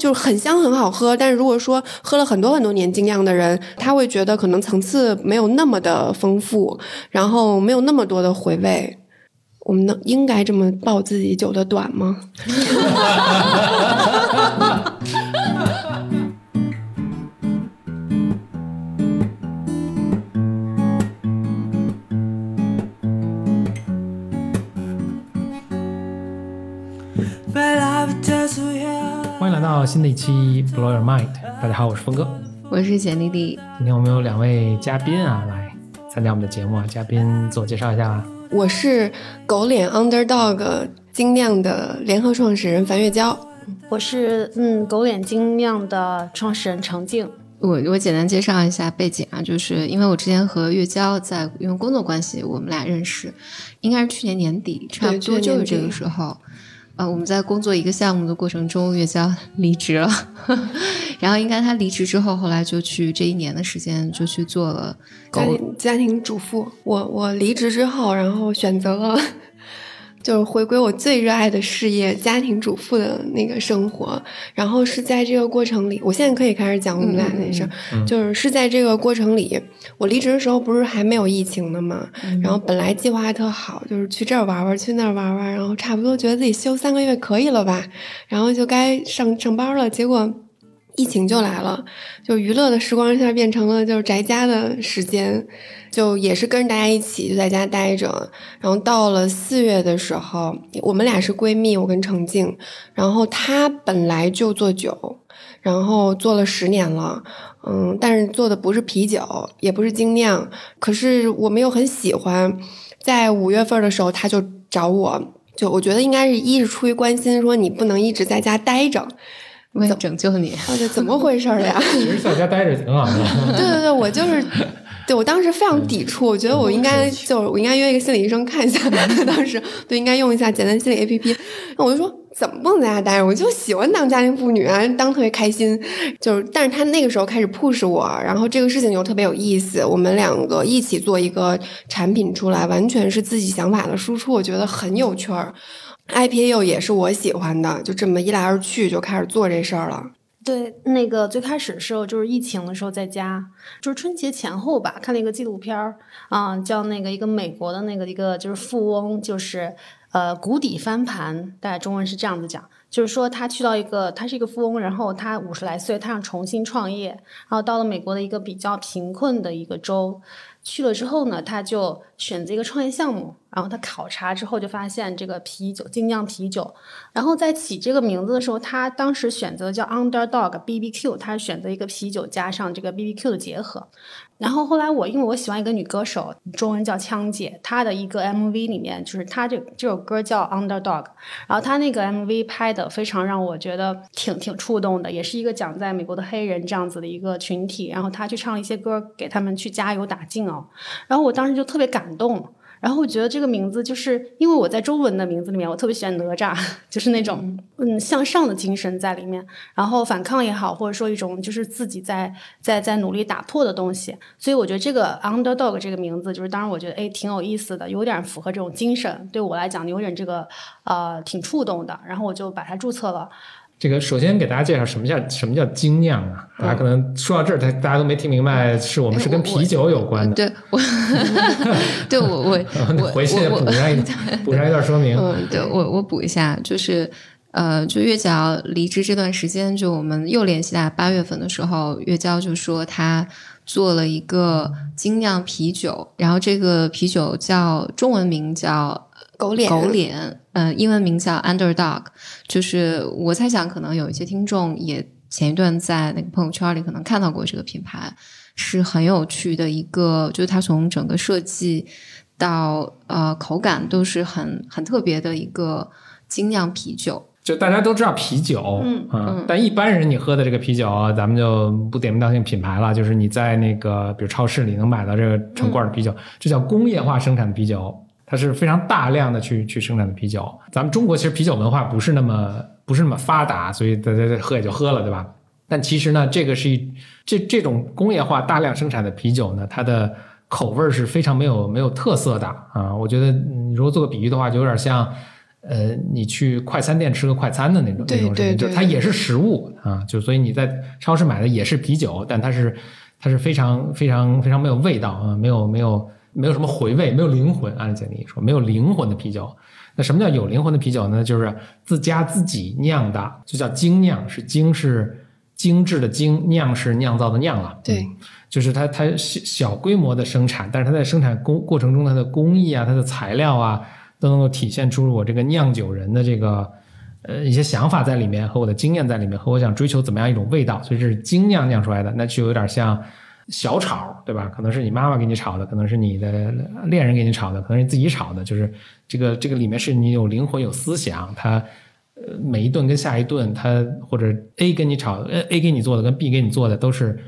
就是很香很好喝。但是如果说喝了很多很多年精酿的人，他会觉得可能层次没有那么的丰富，然后没有那么多的回味。我们能应该这么报自己酒的短吗？迎来到新的一期 Blow Your Mind。大家好，我是峰哥，我是简丽丽。今天我们有两位嘉宾啊来参加我们的节目啊，嘉宾自我介绍一下吧。我是狗脸 Underdog 精酿的联合创始人樊月娇，我是嗯狗脸精酿的创始人程静。我我简单介绍一下背景啊，就是因为我之前和月娇在因为工作关系，我们俩认识，应该是去年年底，差不多就是这个时候。呃，我们在工作一个项目的过程中，月娇离职了，然后应该他离职之后，后来就去这一年的时间就去做了家庭家庭主妇。我我离职之后，然后选择了。就是回归我最热爱的事业，家庭主妇的那个生活。然后是在这个过程里，我现在可以开始讲我们俩那事儿。就是是在这个过程里，我离职的时候不是还没有疫情呢嘛？然后本来计划还特好，就是去这儿玩玩，去那儿玩玩，然后差不多觉得自己休三个月可以了吧？然后就该上上班了，结果。疫情就来了，就娱乐的时光一下变成了就是宅家的时间，就也是跟着大家一起就在家待着。然后到了四月的时候，我们俩是闺蜜，我跟程静。然后她本来就做酒，然后做了十年了，嗯，但是做的不是啤酒，也不是精酿。可是我们又很喜欢，在五月份的时候，她就找我，就我觉得应该是一是出于关心，说你不能一直在家待着。为了拯救你，这怎么回事呀？其实在家待着挺好的。对对对，我就是，对我当时非常抵触，我觉得我应该就我应该约一个心理医生看一下。当时对，应该用一下简单心理 A P P。那我就说，怎么不能在家待着？我就喜欢当家庭妇女啊，当特别开心。就是，但是他那个时候开始 push 我，然后这个事情又特别有意思。我们两个一起做一个产品出来，完全是自己想法的输出，我觉得很有趣儿。IPA 也是我喜欢的，就这么一来二去就开始做这事儿了。对，那个最开始的时候就是疫情的时候在家，就是春节前后吧，看了一个纪录片儿啊，叫那个一个美国的那个一个就是富翁，就是呃谷底翻盘，大概中文是这样子讲，就是说他去到一个他是一个富翁，然后他五十来岁，他想重新创业，然后到了美国的一个比较贫困的一个州。去了之后呢，他就选择一个创业项目，然后他考察之后就发现这个啤酒精酿啤酒，然后在起这个名字的时候，他当时选择叫 Underdog B B Q，他选择一个啤酒加上这个 B B Q 的结合。然后后来我因为我喜欢一个女歌手，中文叫枪姐，她的一个 MV 里面就是她这这首歌叫 Underdog，然后她那个 MV 拍的非常让我觉得挺挺触动的，也是一个讲在美国的黑人这样子的一个群体，然后她去唱一些歌给他们去加油打劲哦，然后我当时就特别感动。然后我觉得这个名字，就是因为我在中文的名字里面，我特别喜欢哪吒，就是那种嗯向上的精神在里面，然后反抗也好，或者说一种就是自己在在在努力打破的东西。所以我觉得这个 underdog 这个名字，就是当然我觉得哎挺有意思的，有点符合这种精神，对我来讲有点这个呃挺触动的，然后我就把它注册了。这个首先给大家介绍什么叫什么叫精酿啊？大家可能说到这儿，大大家都没听明白，是我们是跟啤酒有关的。对，我，对我我 我回去补上一补上一段说明。嗯，对我我补一下，就是呃，就月娇离职这段时间，就我们又联系他，八月份的时候，月娇就说他做了一个精酿啤酒，然后这个啤酒叫中文名叫。狗脸，狗脸，嗯，英文名叫 Underdog，就是我猜想，可能有一些听众也前一段在那个朋友圈里可能看到过这个品牌，是很有趣的一个，就是它从整个设计到呃口感都是很很特别的一个精酿啤酒。就大家都知道啤酒，嗯嗯，但一般人你喝的这个啤酒，啊咱们就不点名道姓品牌了，就是你在那个比如超市里能买到这个成罐的啤酒，这叫工业化生产的啤酒。它是非常大量的去去生产的啤酒，咱们中国其实啤酒文化不是那么不是那么发达，所以大家喝也就喝了，对吧？但其实呢，这个是一这这种工业化大量生产的啤酒呢，它的口味是非常没有没有特色的啊。我觉得你如果做个比喻的话，就有点像呃，你去快餐店吃个快餐的那种那种水平，就是它也是食物啊，就所以你在超市买的也是啤酒，但它是它是非常非常非常没有味道啊，没有没有没有什么回味，没有灵魂。按简历说，没有灵魂的啤酒。那什么叫有灵魂的啤酒呢？就是自家自己酿的，就叫精酿，是精是精致的精，酿是酿造的酿了。对，就是它它小小规模的生产，但是它在生产工过程中，它的工艺啊，它的材料啊。都能够体现出我这个酿酒人的这个呃一些想法在里面，和我的经验在里面，和我想追求怎么样一种味道，所以这是精酿酿出来的，那就有点像小炒，对吧？可能是你妈妈给你炒的，可能是你的恋人给你炒的，可能是自己炒的，就是这个这个里面是你有灵魂、有思想，它呃每一顿跟下一顿，它或者 A 跟你炒，A A 给你做的跟 B 给你做的都是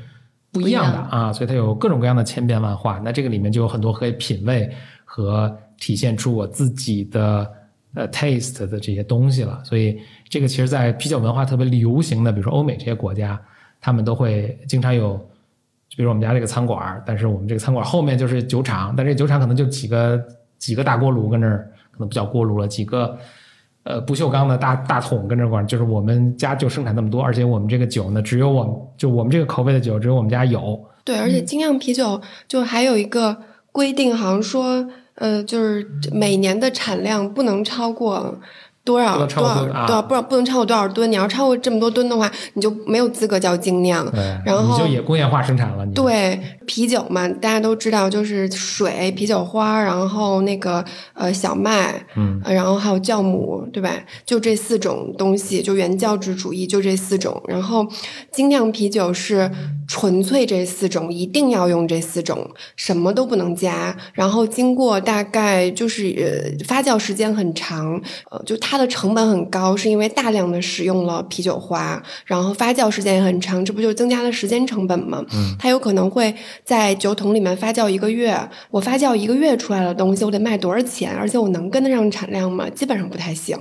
不一样的啊，所以它有各种各样的千变万化，那这个里面就有很多可以品味和。体现出我自己的呃 taste 的这些东西了，所以这个其实，在啤酒文化特别流行的，比如说欧美这些国家，他们都会经常有，就比如我们家这个餐馆，但是我们这个餐馆后面就是酒厂，但这酒厂可能就几个几个大锅炉跟那儿，可能不叫锅炉了，几个呃不锈钢的大大桶跟这管，就是我们家就生产那么多，而且我们这个酒呢，只有我们就我们这个口味的酒，只有我们家有。对，而且精酿啤酒就还有一个规定，好像说。呃，就是每年的产量不能超过。多少多少多少不不能超过多少吨？你要超过这么多吨的话，你就没有资格叫精酿。然后你就也工业化生产了。对啤酒嘛，大家都知道，就是水、啤酒花，然后那个呃小麦，嗯，然后还有酵母，对吧？就这四种东西，就原教旨主义就这四种。然后精酿啤酒是纯粹这四种，一定要用这四种，什么都不能加。然后经过大概就是呃发酵时间很长，呃就它。它的成本很高，是因为大量的使用了啤酒花，然后发酵时间也很长，这不就增加了时间成本吗？嗯，它有可能会在酒桶里面发酵一个月，我发酵一个月出来的东西，我得卖多少钱？而且我能跟得上产量吗？基本上不太行，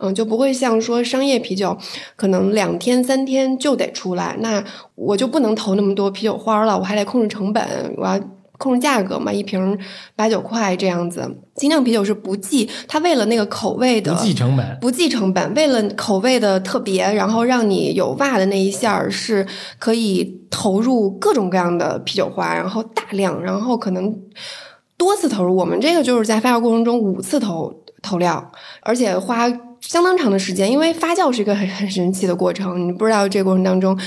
嗯，就不会像说商业啤酒，可能两天三天就得出来，那我就不能投那么多啤酒花了，我还得控制成本，我要。控制价格嘛，一瓶八九块这样子。精酿啤酒是不计，它为了那个口味的不计成本，不计成本，为了口味的特别，然后让你有哇的那一下儿，是可以投入各种各样的啤酒花，然后大量，然后可能多次投入。我们这个就是在发酵过程中五次投投料，而且花相当长的时间，因为发酵是一个很很神奇的过程，你不知道这个过程当中。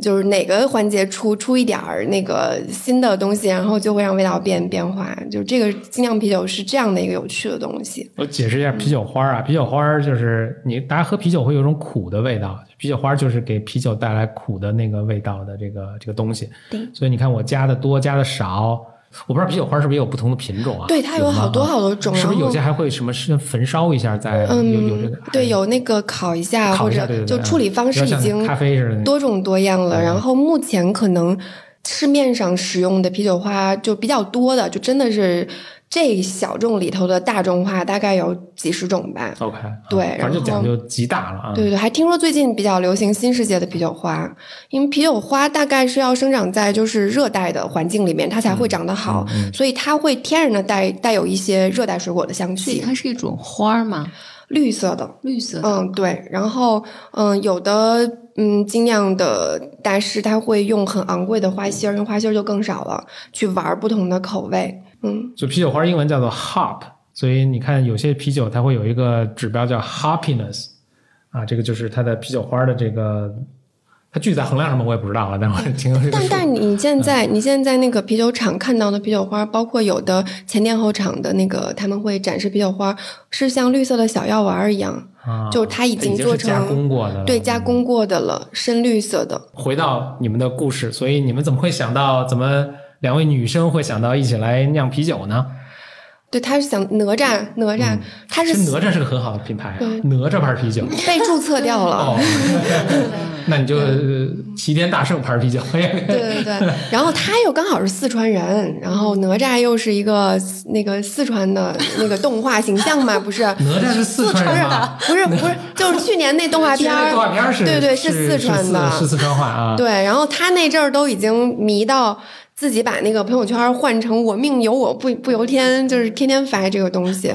就是哪个环节出出一点儿那个新的东西，然后就会让味道变变化。就这个精酿啤酒是这样的一个有趣的东西。我解释一下啤酒花啊，啤酒花就是你大家喝啤酒会有种苦的味道，啤酒花就是给啤酒带来苦的那个味道的这个这个东西。对，所以你看我加的多加的少。我不知道啤酒花是不是也有不同的品种啊？对，它有好多好多种。是不是有些还会什么是焚烧一下再有有这个？对，有那个烤一下或者就处理方式已经咖啡似的多种多样了。然后目前可能市面上使用的啤酒花就比较多的，就真的是。这小众里头的大众化大概有几十种吧。OK，对，然后就讲究极大了啊。对对，还听说最近比较流行新世界的啤酒花，因为啤酒花大概是要生长在就是热带的环境里面，它才会长得好，所以它会天然的带带有一些热带水果的香气。它是一种花吗？绿色的，绿色。嗯，对。然后，嗯，有的嗯精酿的大师他会用很昂贵的花芯儿，用花芯儿就更少了，去玩不同的口味。嗯，就啤酒花英文叫做 hop，所以你看有些啤酒它会有一个指标叫 hoppiness，啊，这个就是它的啤酒花的这个，它具体在衡量什么我也不知道了，但我听说这个。但但你现在你现在在那个啤酒厂看到的啤酒花，包括有的前店后厂的那个他们会展示啤酒花，是像绿色的小药丸一样，啊就它已经做成加工过的，对，加工过的了，深绿色的。回到你们的故事，所以你们怎么会想到怎么？两位女生会想到一起来酿啤酒呢？对，他是想哪吒，哪吒，他是哪吒是个很好的品牌，哪吒牌啤酒被注册掉了。那你就齐天大圣牌啤酒。对对对，然后他又刚好是四川人，然后哪吒又是一个那个四川的那个动画形象嘛，不是？哪吒是四川的，不是不是，就是去年那动画片动画片是，对对是四川的，是四川话啊。对，然后他那阵儿都已经迷到。自己把那个朋友圈换成“我命由我不不由天”，就是天天发这个东西。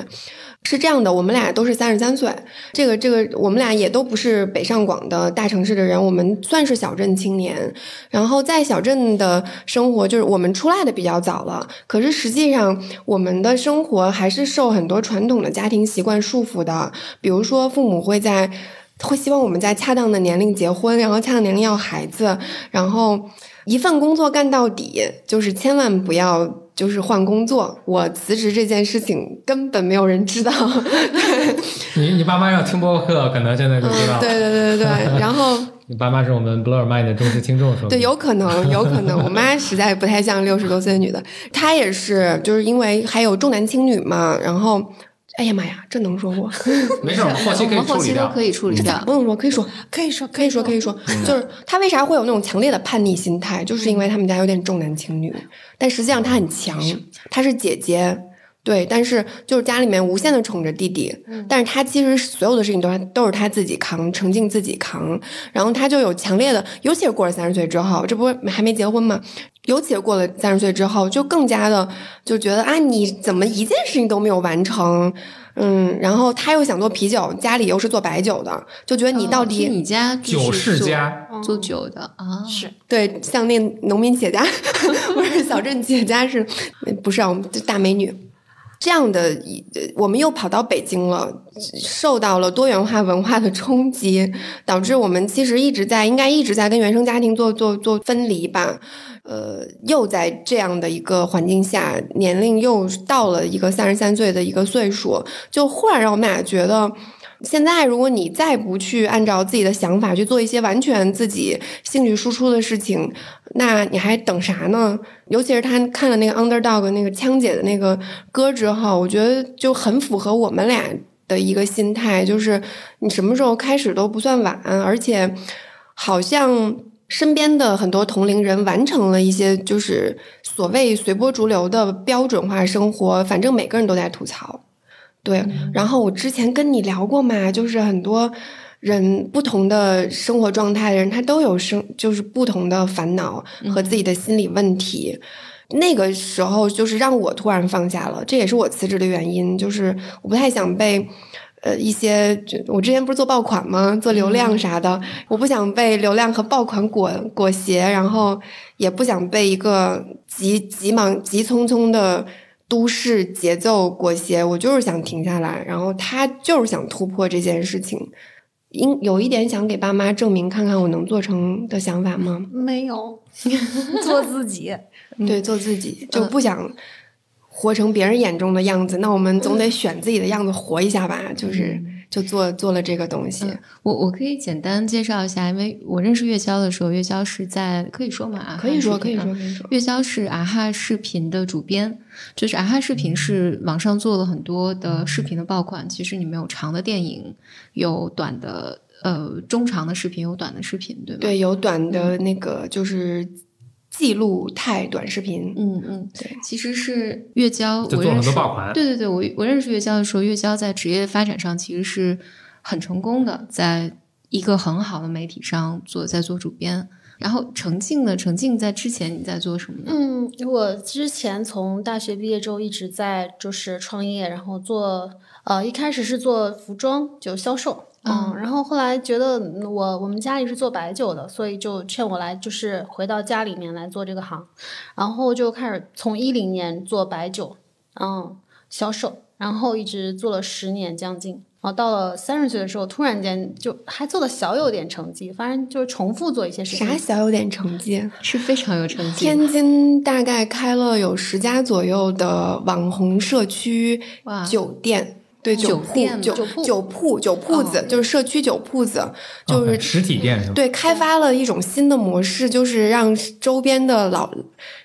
是这样的，我们俩都是三十三岁，这个这个，我们俩也都不是北上广的大城市的人，我们算是小镇青年。然后在小镇的生活，就是我们出来的比较早了，可是实际上我们的生活还是受很多传统的家庭习惯束缚的。比如说，父母会在会希望我们在恰当的年龄结婚，然后恰当年龄要孩子，然后一份工作干到底，就是千万不要。就是换工作，我辞职这件事情根本没有人知道。你你爸妈要听播客，可能现在就知道。对对对对对。然后 你爸妈是我们 Blur Mind 的忠实听众，是吗对，有可能，有可能。我妈实在不太像六十多岁的女的，她也是，就是因为还有重男轻女嘛，然后。哎呀妈呀，这能说不？没事，我们后期可以处理掉。可以处理掉，不能说，可以说，可以说，可以说，可以说。就是他为啥会有那种强烈的叛逆心态？就是因为他们家有点重男轻女，但实际上他很强，他是姐姐，对，但是就是家里面无限的宠着弟弟，但是他其实所有的事情都都是他自己扛，成静自己扛，然后他就有强烈的，尤其是过了三十岁之后，这不还没结婚吗？尤其过了三十岁之后，就更加的就觉得啊，你怎么一件事情都没有完成？嗯，然后他又想做啤酒，家里又是做白酒的，就觉得你到底你家酒世家做酒的啊？是对，像那农民企业家 不是小镇企业家是，不是啊？我们大美女这样的，我们又跑到北京了，受到了多元化文化的冲击，导致我们其实一直在应该一直在跟原生家庭做做做分离吧。呃，又在这样的一个环境下，年龄又到了一个三十三岁的一个岁数，就忽然让我们俩觉得，现在如果你再不去按照自己的想法去做一些完全自己兴趣输出的事情，那你还等啥呢？尤其是他看了那个 Underdog 那个枪姐的那个歌之后，我觉得就很符合我们俩的一个心态，就是你什么时候开始都不算晚，而且好像。身边的很多同龄人完成了一些就是所谓随波逐流的标准化生活，反正每个人都在吐槽，对。然后我之前跟你聊过嘛，就是很多人不同的生活状态的人，他都有生就是不同的烦恼和自己的心理问题。那个时候就是让我突然放下了，这也是我辞职的原因，就是我不太想被。呃，一些就我之前不是做爆款吗？做流量啥的，我不想被流量和爆款裹裹挟，然后也不想被一个急急忙急匆匆的都市节奏裹挟。我就是想停下来，然后他就是想突破这件事情，因有一点想给爸妈证明，看看我能做成的想法吗？没有，做自己，对，做自己就不想。活成别人眼中的样子，那我们总得选自己的样子活一下吧。就是就做做了这个东西。我我可以简单介绍一下，因为我认识月销的时候，月销是在可以说嘛？可以说可以说可以说。月销是啊哈视频的主编，就是啊哈视频是网上做了很多的视频的爆款。其实你们有长的电影，有短的呃中长的视频，有短的视频，对吧？对，有短的那个就是。记录态短视频，嗯嗯，对，其实是月娇，我认识，对对对，我我认识月娇的时候，月娇在职业发展上其实是很成功的，在一个很好的媒体上做，在做主编。然后程静呢，程静在之前你在做什么呢？嗯，我之前从大学毕业之后一直在就是创业，然后做呃一开始是做服装就销售。嗯，然后后来觉得我我们家里是做白酒的，所以就劝我来，就是回到家里面来做这个行，然后就开始从一零年做白酒，嗯，销售，然后一直做了十年将近，然后到了三十岁的时候，突然间就还做的小有点成绩，反正就是重复做一些事情。啥小有点成绩？是非常有成绩。天津大概开了有十家左右的网红社区酒店。对酒铺酒酒铺酒铺子就是社区酒铺子，就是实体店是吧？对，开发了一种新的模式，就是让周边的老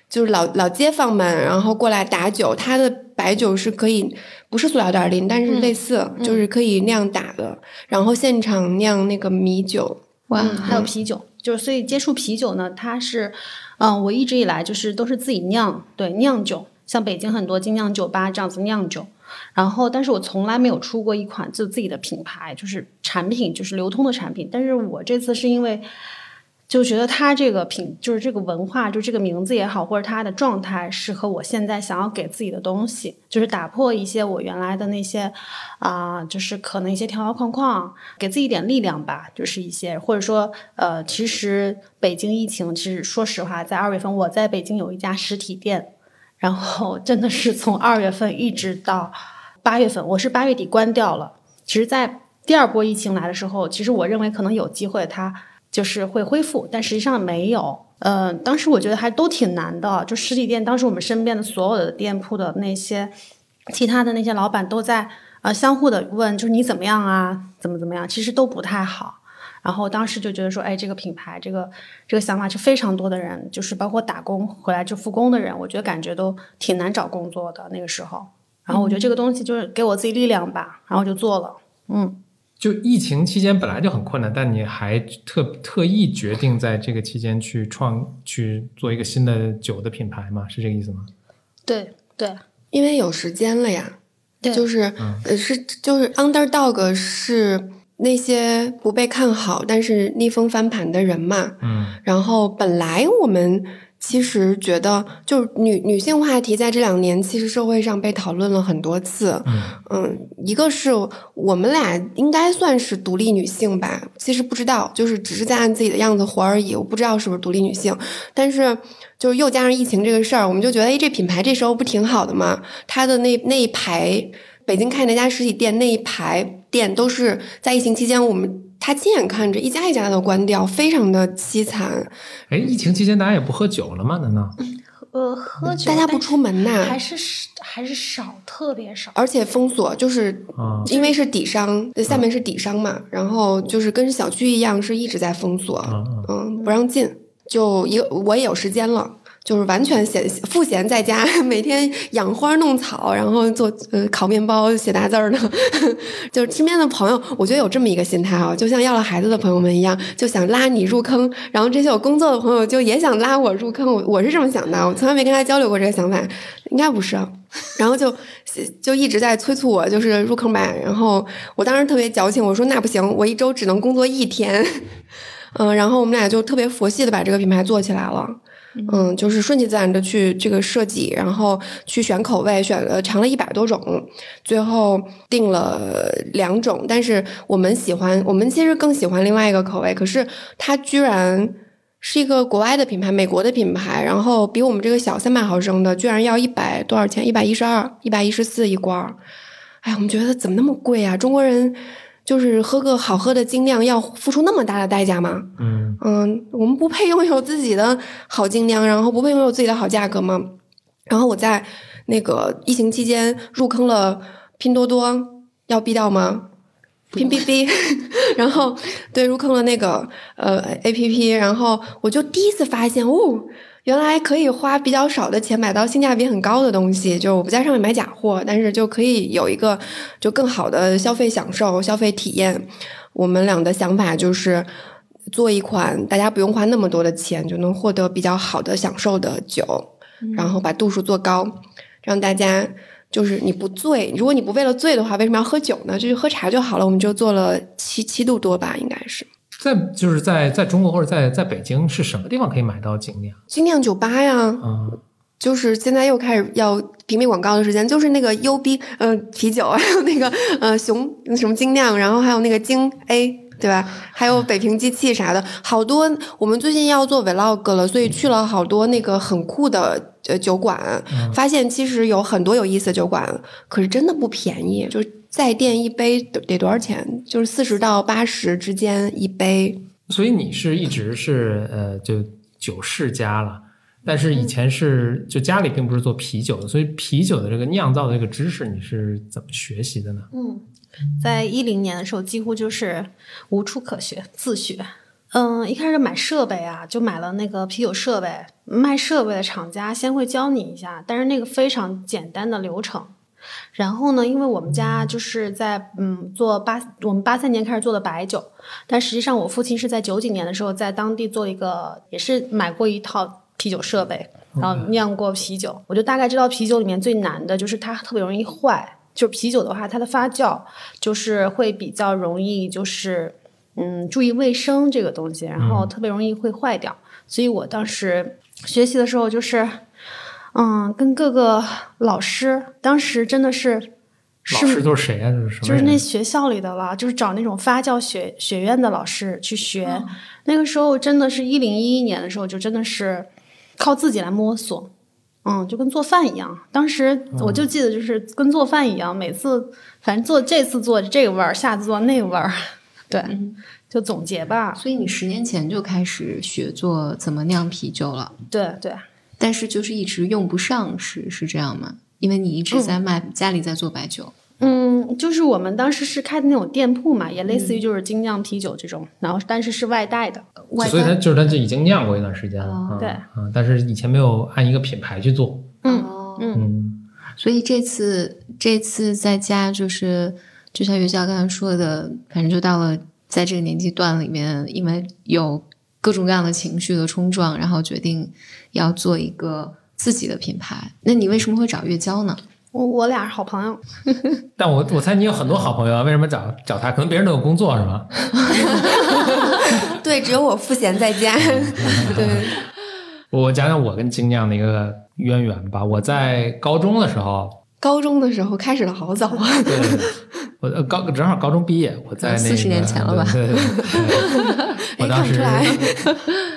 就是老老街坊们，然后过来打酒。它的白酒是可以不是塑料袋拎，但是类似就是可以那样打的，然后现场酿那个米酒，哇，还有啤酒。就是所以接触啤酒呢，它是嗯，我一直以来就是都是自己酿，对酿酒，像北京很多精酿酒吧这样子酿酒。然后，但是我从来没有出过一款就自己的品牌，就是产品，就是流通的产品。但是我这次是因为，就觉得它这个品，就是这个文化，就这个名字也好，或者它的状态，适合我现在想要给自己的东西，就是打破一些我原来的那些，啊，就是可能一些条条框框，给自己一点力量吧。就是一些，或者说，呃，其实北京疫情，其实说实话，在二月份，我在北京有一家实体店，然后真的是从二月份一直到八月份，我是八月底关掉了。其实，在第二波疫情来的时候，其实我认为可能有机会，它。就是会恢复，但实际上没有。呃，当时我觉得还都挺难的。就实体店，当时我们身边的所有的店铺的那些其他的那些老板都在呃相互的问，就是你怎么样啊？怎么怎么样？其实都不太好。然后当时就觉得说，哎，这个品牌，这个这个想法是非常多的人，就是包括打工回来就复工的人，我觉得感觉都挺难找工作的那个时候。然后我觉得这个东西就是给我自己力量吧，然后就做了。嗯。就疫情期间本来就很困难，但你还特特意决定在这个期间去创去做一个新的酒的品牌吗？是这个意思吗？对对，因为有时间了呀。对，就是呃是就是 underdog 是那些不被看好但是逆风翻盘的人嘛。嗯，然后本来我们。其实觉得，就女女性话题在这两年，其实社会上被讨论了很多次。嗯，一个是我们俩应该算是独立女性吧，其实不知道，就是只是在按自己的样子活而已。我不知道是不是独立女性，但是就是又加上疫情这个事儿，我们就觉得，哎，这品牌这时候不挺好的吗？它的那那一排北京开那家实体店，那一排店都是在疫情期间我们。他亲眼看着一家一家的关掉，非常的凄惨。哎，疫情期间大家也不喝酒了吗？难道？呃，喝酒大家不出门呐？还是还是少，特别少。而且封锁，就是因为是底商，下面是底商嘛，然后就是跟小区一样，是一直在封锁，嗯，不让进。就一个，我也有时间了。就是完全闲赋闲在家，每天养花弄草，然后做呃烤面包、写大字儿的。就是身边的朋友，我觉得有这么一个心态啊，就像要了孩子的朋友们一样，就想拉你入坑。然后这些有工作的朋友就也想拉我入坑。我我是这么想的，我从来没跟他交流过这个想法，应该不是。然后就就一直在催促我，就是入坑吧。然后我当时特别矫情，我说那不行，我一周只能工作一天。嗯，然后我们俩就特别佛系的把这个品牌做起来了。嗯，就是顺其自然的去这个设计，然后去选口味，选了尝了一百多种，最后定了两种。但是我们喜欢，我们其实更喜欢另外一个口味。可是它居然是一个国外的品牌，美国的品牌，然后比我们这个小三百毫升的居然要一百多少钱？一百一十二、一百一十四一罐儿。哎，我们觉得怎么那么贵啊？中国人。就是喝个好喝的精酿要付出那么大的代价吗？嗯嗯，我们不配拥有自己的好精酿，然后不配拥有自己的好价格吗？然后我在那个疫情期间入坑了拼多多，要逼掉吗？拼逼逼，然后对入坑了那个呃 A P P，然后我就第一次发现哦。原来可以花比较少的钱买到性价比很高的东西，就我不在上面买假货，但是就可以有一个就更好的消费享受、消费体验。我们俩的想法就是做一款大家不用花那么多的钱就能获得比较好的享受的酒，然后把度数做高，让大家就是你不醉。如果你不为了醉的话，为什么要喝酒呢？就是喝茶就好了。我们就做了七七度多吧，应该是。在就是在在中国或者在在北京是什么地方可以买到精酿？精酿酒吧呀，嗯，就是现在又开始要屏蔽广告的时间，就是那个优逼呃啤酒，还有那个呃熊什么精酿，然后还有那个精 A 对吧？还有北平机器啥的，好多。我们最近要做 vlog 了，所以去了好多那个很酷的呃酒馆，发现其实有很多有意思的酒馆，可是真的不便宜，就。在店一杯得多少钱？就是四十到八十之间一杯。所以你是一直是呃，就酒世家了，但是以前是就家里并不是做啤酒的，所以啤酒的这个酿造的这个知识你是怎么学习的呢？嗯，在一零年的时候几乎就是无处可学，自学。嗯，一开始买设备啊，就买了那个啤酒设备，卖设备的厂家先会教你一下，但是那个非常简单的流程。然后呢，因为我们家就是在嗯做八，我们八三年开始做的白酒，但实际上我父亲是在九几年的时候在当地做一个，也是买过一套啤酒设备，然后酿过啤酒。我就大概知道啤酒里面最难的就是它特别容易坏，就是啤酒的话，它的发酵就是会比较容易，就是嗯，注意卫生这个东西，然后特别容易会坏掉。所以我当时学习的时候，就是嗯，跟各个老师，当时真的是老师都是谁呀？就是就是那学校里的了，就是找那种发酵学学院的老师去学。那个时候真的是一零一一年的时候，就真的是靠自己来摸索，嗯，就跟做饭一样。当时我就记得，就是跟做饭一样，每次反正做这次做这个味儿，下次做那个味儿，对，就总结吧。所以你十年前就开始学做怎么酿啤酒了？对对。但是就是一直用不上，是是这样吗？因为你一直在卖，家里在做白酒。嗯，就是我们当时是开的那种店铺嘛，也类似于就是精酿啤酒这种，然后但是是外带的，所以它就是它就已经酿过一段时间了，对，嗯，但是以前没有按一个品牌去做，嗯嗯，所以这次这次在家就是就像岳教刚才说的，反正就到了在这个年纪段里面，因为有各种各样的情绪的冲撞，然后决定要做一个自己的品牌。那你为什么会找月娇呢？我我俩是好朋友，但我我猜你有很多好朋友啊，为什么找找他？可能别人都有工作是吗？对，只有我赋闲在家。对，我讲讲我跟精酿的一个渊源吧。我在高中的时候，高中的时候开始的好早啊。对，我高正好高中毕业，我在那四十年前了吧？对对 对。我当时，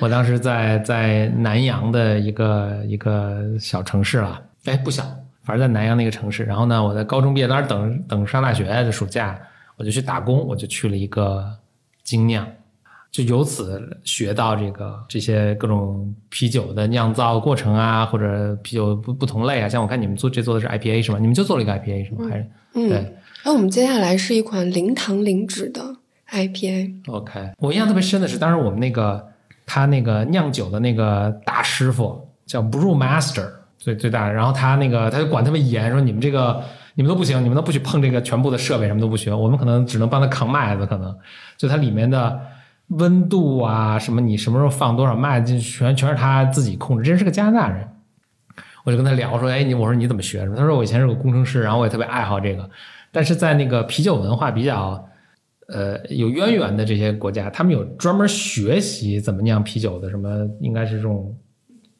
我当时在在南阳的一个一个小城市了，哎，不小。反正在南阳那个城市，然后呢，我在高中毕业，当时等等上大学的暑假，我就去打工，我就去了一个精酿，就由此学到这个这些各种啤酒的酿造过程啊，或者啤酒不不同类啊。像我看你们做这做的是 IPA 是吗？你们就做了一个 IPA 是吗？还是对？那我们接下来是一款零糖零脂的 IPA。OK，我印象特别深的是，当时我们那个他那个酿酒的那个大师傅叫 Brew Master。最最大的，然后他那个他就管特别严，说你们这个你们都不行，你们都不许碰这个全部的设备，什么都不许，我们可能只能帮他扛麦子，可能就它里面的温度啊，什么你什么时候放多少麦子，全全是他自己控制。这是个加拿大人，我就跟他聊说，哎，你我说你怎么学的？他说我以前是个工程师，然后我也特别爱好这个，但是在那个啤酒文化比较呃有渊源的这些国家，他们有专门学习怎么酿啤酒的，什么应该是这种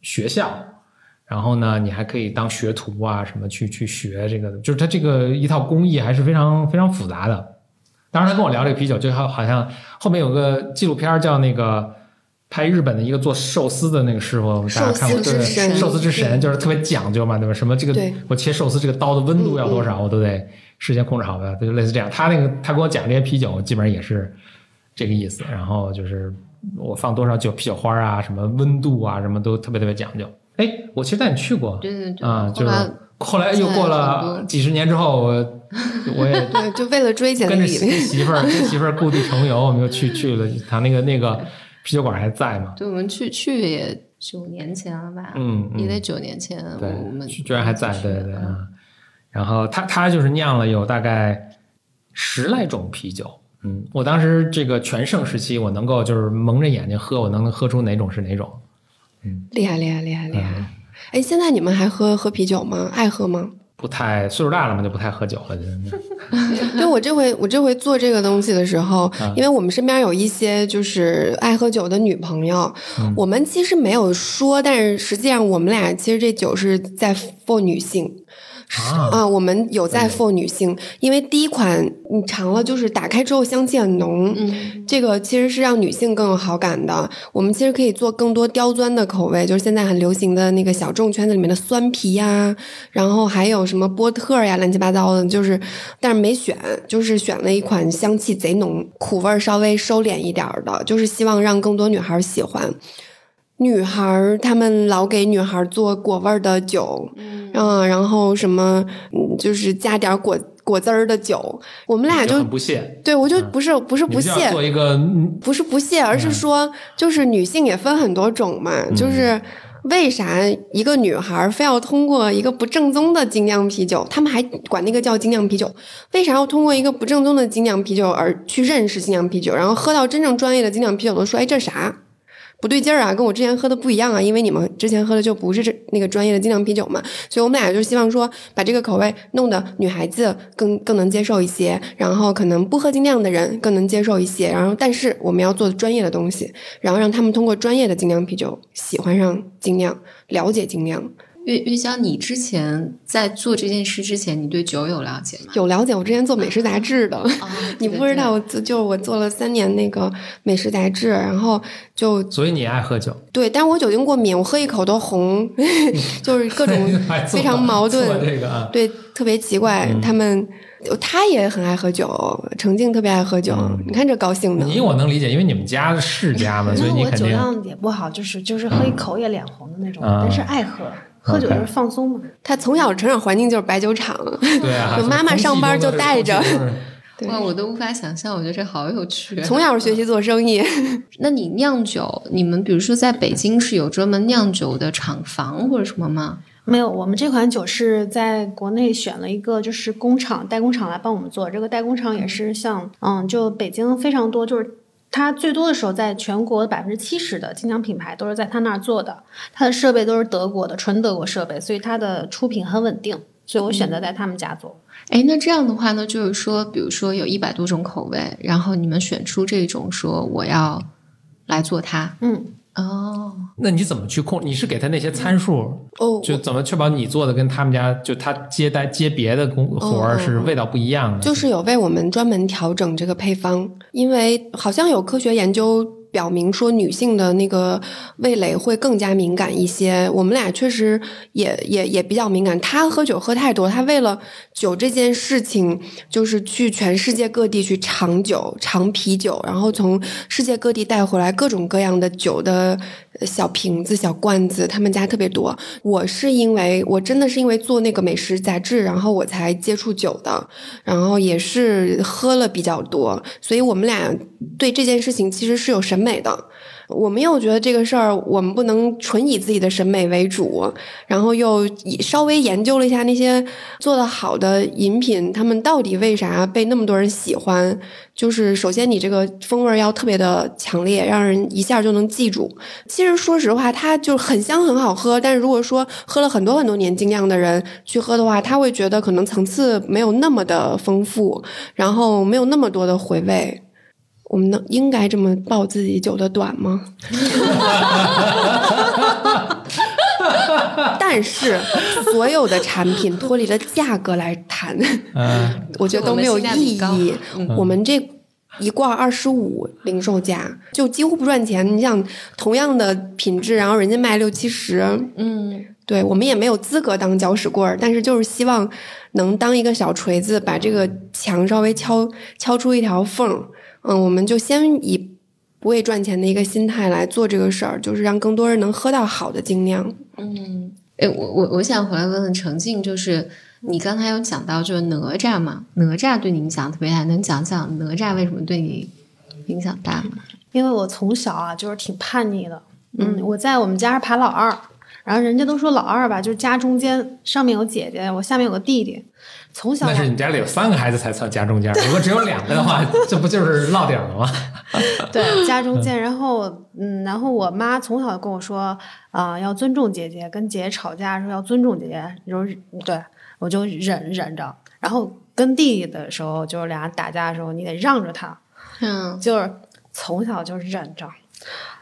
学校。然后呢，你还可以当学徒啊，什么去去学这个，就是他这个一套工艺还是非常非常复杂的。当时他跟我聊这个啤酒，就好好像后面有个纪录片叫那个拍日本的一个做寿司的那个师傅，大家看过对寿司之神，就是特别讲究嘛，对吧？什么这个我切寿司这个刀的温度要多少，我都得事先控制好的，就类似这样。他那个他跟我讲这些啤酒，基本上也是这个意思。然后就是我放多少酒啤酒花啊，什么温度啊，什么都特别特别讲究。哎，我其实带你去过，对对对，啊，就是后来又过了几十年之后，我 我也对，就为了追跟着媳妇儿跟媳妇儿故地重游，我们又去去了他那个那个啤酒馆还在吗？对，我们去去也九年前了吧？嗯，也得九年前，对，我们居然还在，对对对。然后他他就是酿了有大概十来种啤酒，嗯，我当时这个全盛时期，我能够就是蒙着眼睛喝，我能喝出哪种是哪种。嗯厉害厉害厉害厉害！哎，现在你们还喝喝啤酒吗？爱喝吗？不太，岁数大了嘛，就不太喝酒了。就 我这回我这回做这个东西的时候，因为我们身边有一些就是爱喝酒的女朋友，我们其实没有说，但是实际上我们俩其实这酒是在 for 女性。啊，我们有在 for 女性，因为第一款你尝了，就是打开之后香气很浓，嗯，这个其实是让女性更有好感的。我们其实可以做更多刁钻的口味，就是现在很流行的那个小众圈子里面的酸皮呀，然后还有什么波特呀，乱七八糟的，就是但是没选，就是选了一款香气贼浓、苦味稍微收敛一点的，就是希望让更多女孩喜欢。女孩儿，他们老给女孩做果味的酒，嗯，然后什么，就是加点果果汁儿的酒。我们俩就不屑，对我就不是不是不屑，做一个不是不屑，而是说，就是女性也分很多种嘛。就是为啥一个女孩非要通过一个不正宗的精酿啤酒，他们还管那个叫精酿啤酒？为啥要通过一个不正宗的精酿啤酒而去认识精酿啤酒，然后喝到真正专业的精酿啤酒，都说哎这啥？不对劲儿啊，跟我之前喝的不一样啊，因为你们之前喝的就不是这那个专业的精酿啤酒嘛，所以我们俩就希望说把这个口味弄得女孩子更更能接受一些，然后可能不喝精酿的人更能接受一些，然后但是我们要做专业的东西，然后让他们通过专业的精酿啤酒喜欢上精酿，了解精酿。玉玉香，你之前在做这件事之前，你对酒有了解吗？有了解，我之前做美食杂志的，你不知道，我就我做了三年那个美食杂志，然后就所以你爱喝酒？对，但是我酒精过敏，我喝一口都红，就是各种非常矛盾。这个啊，对，特别奇怪。他们他也很爱喝酒，程静特别爱喝酒。你看这高兴的，你我能理解，因为你们家世家嘛，所以你肯定。我酒量也不好，就是就是喝一口也脸红的那种，但是爱喝。喝酒就是放松嘛。他从小成长环境就是白酒厂，对啊，妈妈上班就带着。哇，我都无法想象，我觉得这好有趣。从小学习做生意。那你酿酒，你们比如说在北京是有专门酿酒的厂房或者什么吗？没有，我们这款酒是在国内选了一个就是工厂代工厂来帮我们做。这个代工厂也是像嗯，就北京非常多，就是。它最多的时候，在全国百分之七十的精酿品牌都是在他那儿做的，它的设备都是德国的，纯德国设备，所以它的出品很稳定，所以我选择在他们家做。哎，那这样的话呢，就是说，比如说有一百多种口味，然后你们选出这种，说我要来做它，嗯。哦，那你怎么去控？你是给他那些参数哦，就怎么确保你做的跟他们家就他接待接别的工活儿是味道不一样的？就是有为我们专门调整这个配方，因为好像有科学研究。表明说女性的那个味蕾会更加敏感一些。我们俩确实也也也比较敏感。他喝酒喝太多，他为了酒这件事情，就是去全世界各地去尝酒、尝啤酒，然后从世界各地带回来各种各样的酒的小瓶子、小罐子。他们家特别多。我是因为我真的是因为做那个美食杂志，然后我才接触酒的，然后也是喝了比较多，所以我们俩对这件事情其实是有审。美的，我们又觉得这个事儿，我们不能纯以自己的审美为主，然后又以稍微研究了一下那些做的好的饮品，他们到底为啥被那么多人喜欢？就是首先你这个风味要特别的强烈，让人一下就能记住。其实说实话，它就很香很好喝，但是如果说喝了很多很多年精酿的人去喝的话，他会觉得可能层次没有那么的丰富，然后没有那么多的回味。我们能应该这么报自己酒的短吗？但是所有的产品脱离了价格来谈，我觉得都没有意义。我们这一罐二十五零售价就几乎不赚钱。你想同样的品质，然后人家卖六七十，嗯，对我们也没有资格当搅屎棍儿，但是就是希望能当一个小锤子，把这个墙稍微敲敲出一条缝。嗯，我们就先以不为赚钱的一个心态来做这个事儿，就是让更多人能喝到好的精酿。嗯，哎，我我我想回来问问程静，就是你刚才有讲到就是哪吒嘛，哪吒对你影响特别大，能讲讲哪吒为什么对你影响大吗？因为我从小啊就是挺叛逆的，嗯，我在我们家是排老二，然后人家都说老二吧，就是家中间，上面有姐姐，我下面有个弟弟。从小那是你家里有三个孩子才算家中间，如果只有两个的话，这不就是落顶了吗？对，家中间。然后，嗯，然后我妈从小跟我说，啊，要尊重姐姐，跟姐姐吵架时候要尊重姐姐，就是对我就忍忍着。然后跟弟弟的时候，就是俩打架的时候，你得让着他。嗯，就是从小就忍着。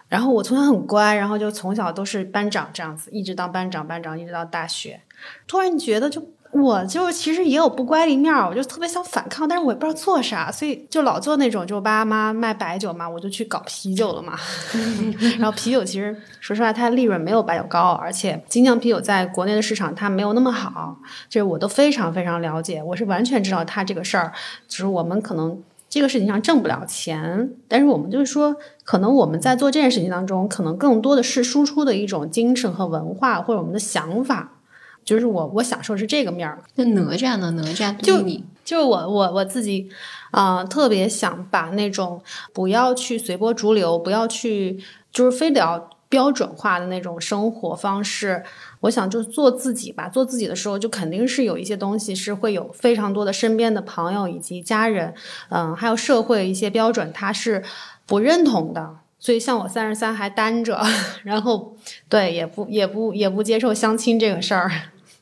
然后我从小很乖，然后就从小都是班长这样子，一直当班长，班长一直到大学。突然觉得就。我就其实也有不乖的一面儿，我就特别想反抗，但是我也不知道做啥，所以就老做那种，就我爸妈卖白酒嘛，我就去搞啤酒了嘛。然后啤酒其实说实话，它利润没有白酒高，而且精酿啤酒在国内的市场它没有那么好，这我都非常非常了解，我是完全知道它这个事儿，就是我们可能这个事情上挣不了钱，但是我们就是说，可能我们在做这件事情当中，可能更多的是输出的一种精神和文化，或者我们的想法。就是我，我享受是这个面儿。那哪吒呢？哪吒就你，就是我，我我自己，啊，特别想把那种不要去随波逐流，不要去就是非得要标准化的那种生活方式。我想就做自己吧。做自己的时候，就肯定是有一些东西是会有非常多的身边的朋友以及家人，嗯，还有社会一些标准，他是不认同的。所以像我三十三还单着，然后对也不也不也不接受相亲这个事儿，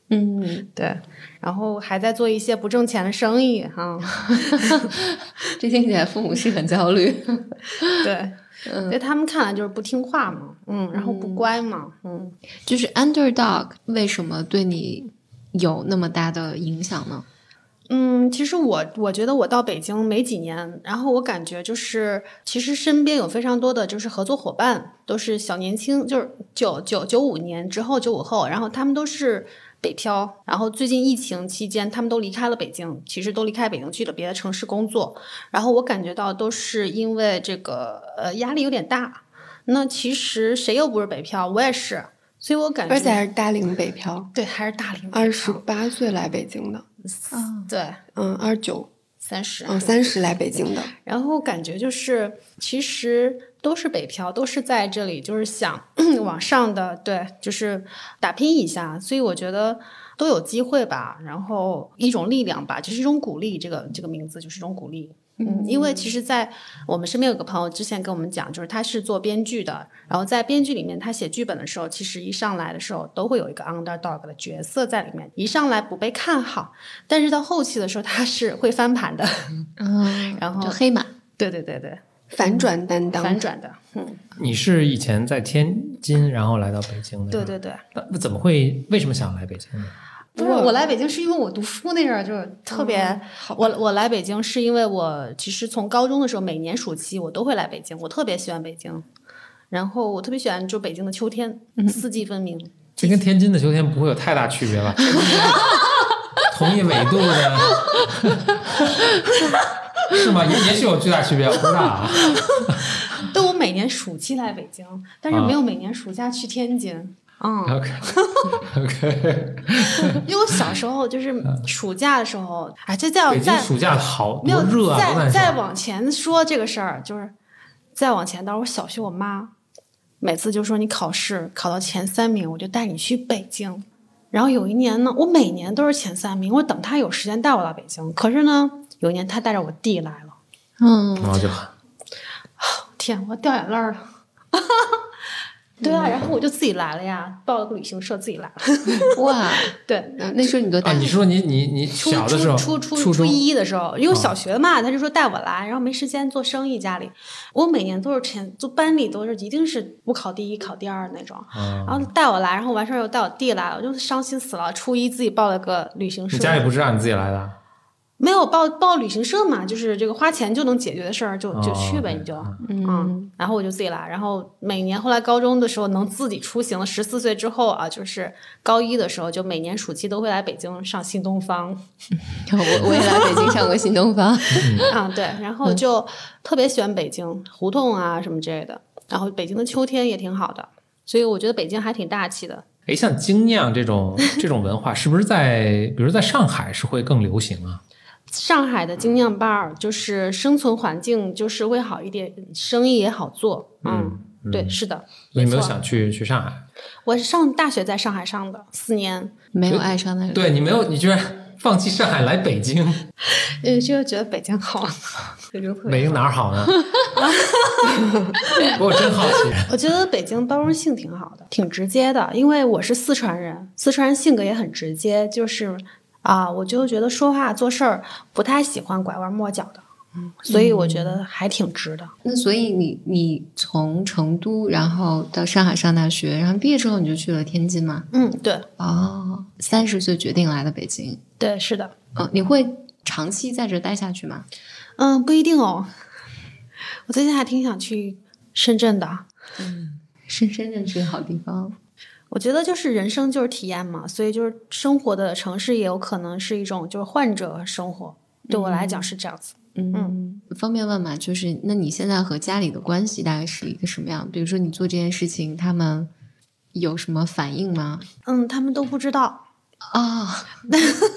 嗯，对，然后还在做一些不挣钱的生意哈，这听起来父母是很焦虑，对，在他们看来就是不听话嘛，嗯，然后不乖嘛，嗯，就是 underdog 为什么对你有那么大的影响呢？嗯，其实我我觉得我到北京没几年，然后我感觉就是，其实身边有非常多的就是合作伙伴，都是小年轻，就是九九九五年之后九五后，然后他们都是北漂，然后最近疫情期间他们都离开了北京，其实都离开北京去了别的城市工作，然后我感觉到都是因为这个呃压力有点大，那其实谁又不是北漂，我也是。所以我感觉，而且还是大龄北漂，对，还是大龄，二十八岁来北京的，啊，对，嗯，二十九、三十，嗯，三十来北京的，然后感觉就是，其实都是北漂，都是在这里，就是想 往上的，对，就是打拼一下，所以我觉得都有机会吧，然后一种力量吧，就是一种鼓励，这个这个名字就是一种鼓励。嗯，因为其实，在我们身边有个朋友之前跟我们讲，就是他是做编剧的，然后在编剧里面，他写剧本的时候，其实一上来的时候都会有一个 underdog 的角色在里面，一上来不被看好，但是到后期的时候，他是会翻盘的，嗯，然后黑马，对对对对，反转担当，反转的，嗯，你是以前在天津，然后来到北京的，对对对，那怎么会为什么想来北京呢？不是我来北京是因为我读书那阵儿就是特别，我我来北京是因为我其实从高中的时候每年暑期我都会来北京，我特别喜欢北京，然后我特别喜欢就北京的秋天，四季分明。这跟天津的秋天不会有太大区别吧？同一纬度的，是吗？也也许有巨大区别，我不知道啊。但，我每年暑期来北京，但是没有每年暑假去天津。嗯，OK，OK，因为我小时候就是暑假的时候，哎，这再再暑假好没有热啊，再再往前说这个事儿，就是再往前，到时候小学我妈每次就说你考试考到前三名，我就带你去北京。然后有一年呢，我每年都是前三名，我等她有时间带我到北京。可是呢，有一年她带着我弟来了，嗯，然后就，天，我掉眼泪了。对啊，然后我就自己来了呀，报了个旅行社，自己来了。哇，对，那时候你多大？你说你你你小的时候，初初初一的时候，因为小学嘛，他就说带我来，然后没时间做生意，家里我每年都是前，就班里都是一定是不考第一考第二那种，然后带我来，然后完事儿又带我弟来，我就伤心死了。初一自己报了个旅行社，你家里不知道你自己来的。没有报报旅行社嘛，就是这个花钱就能解决的事儿，就就去呗，你就嗯，然后我就自己来，然后每年后来高中的时候能自己出行了，十四岁之后啊，就是高一的时候就每年暑期都会来北京上新东方，我我也来北京上过新东方 啊，对，然后就特别喜欢北京胡同啊什么之类的，然后北京的秋天也挺好的，所以我觉得北京还挺大气的。哎，像精酿这种这种文化，是不是在比如在上海是会更流行啊？上海的精酿 bar 就是生存环境就是会好一点，生意也好做。嗯，对，是的。有没有想去去上海？我是上大学在上海上的四年，没有爱上那个。对你没有，你居然放弃上海来北京？呃，就觉得北京好。北京哪儿好呢？我真好奇。我觉得北京包容性挺好的，挺直接的，因为我是四川人，四川人性格也很直接，就是。啊，我就觉得说话做事儿不太喜欢拐弯抹角的，嗯，所以我觉得还挺值的。那所以你你从成都然后到上海上大学，然后毕业之后你就去了天津吗？嗯，对。哦，三十岁决定来的北京。对，是的。嗯，你会长期在这待下去吗？嗯，不一定哦。我最近还挺想去深圳的。嗯，深深圳是个好地方。我觉得就是人生就是体验嘛，所以就是生活的城市也有可能是一种就是患者生活，对我来讲是这样子。嗯，嗯方便问吗？就是那你现在和家里的关系大概是一个什么样？比如说你做这件事情，他们有什么反应吗？嗯，他们都不知道啊，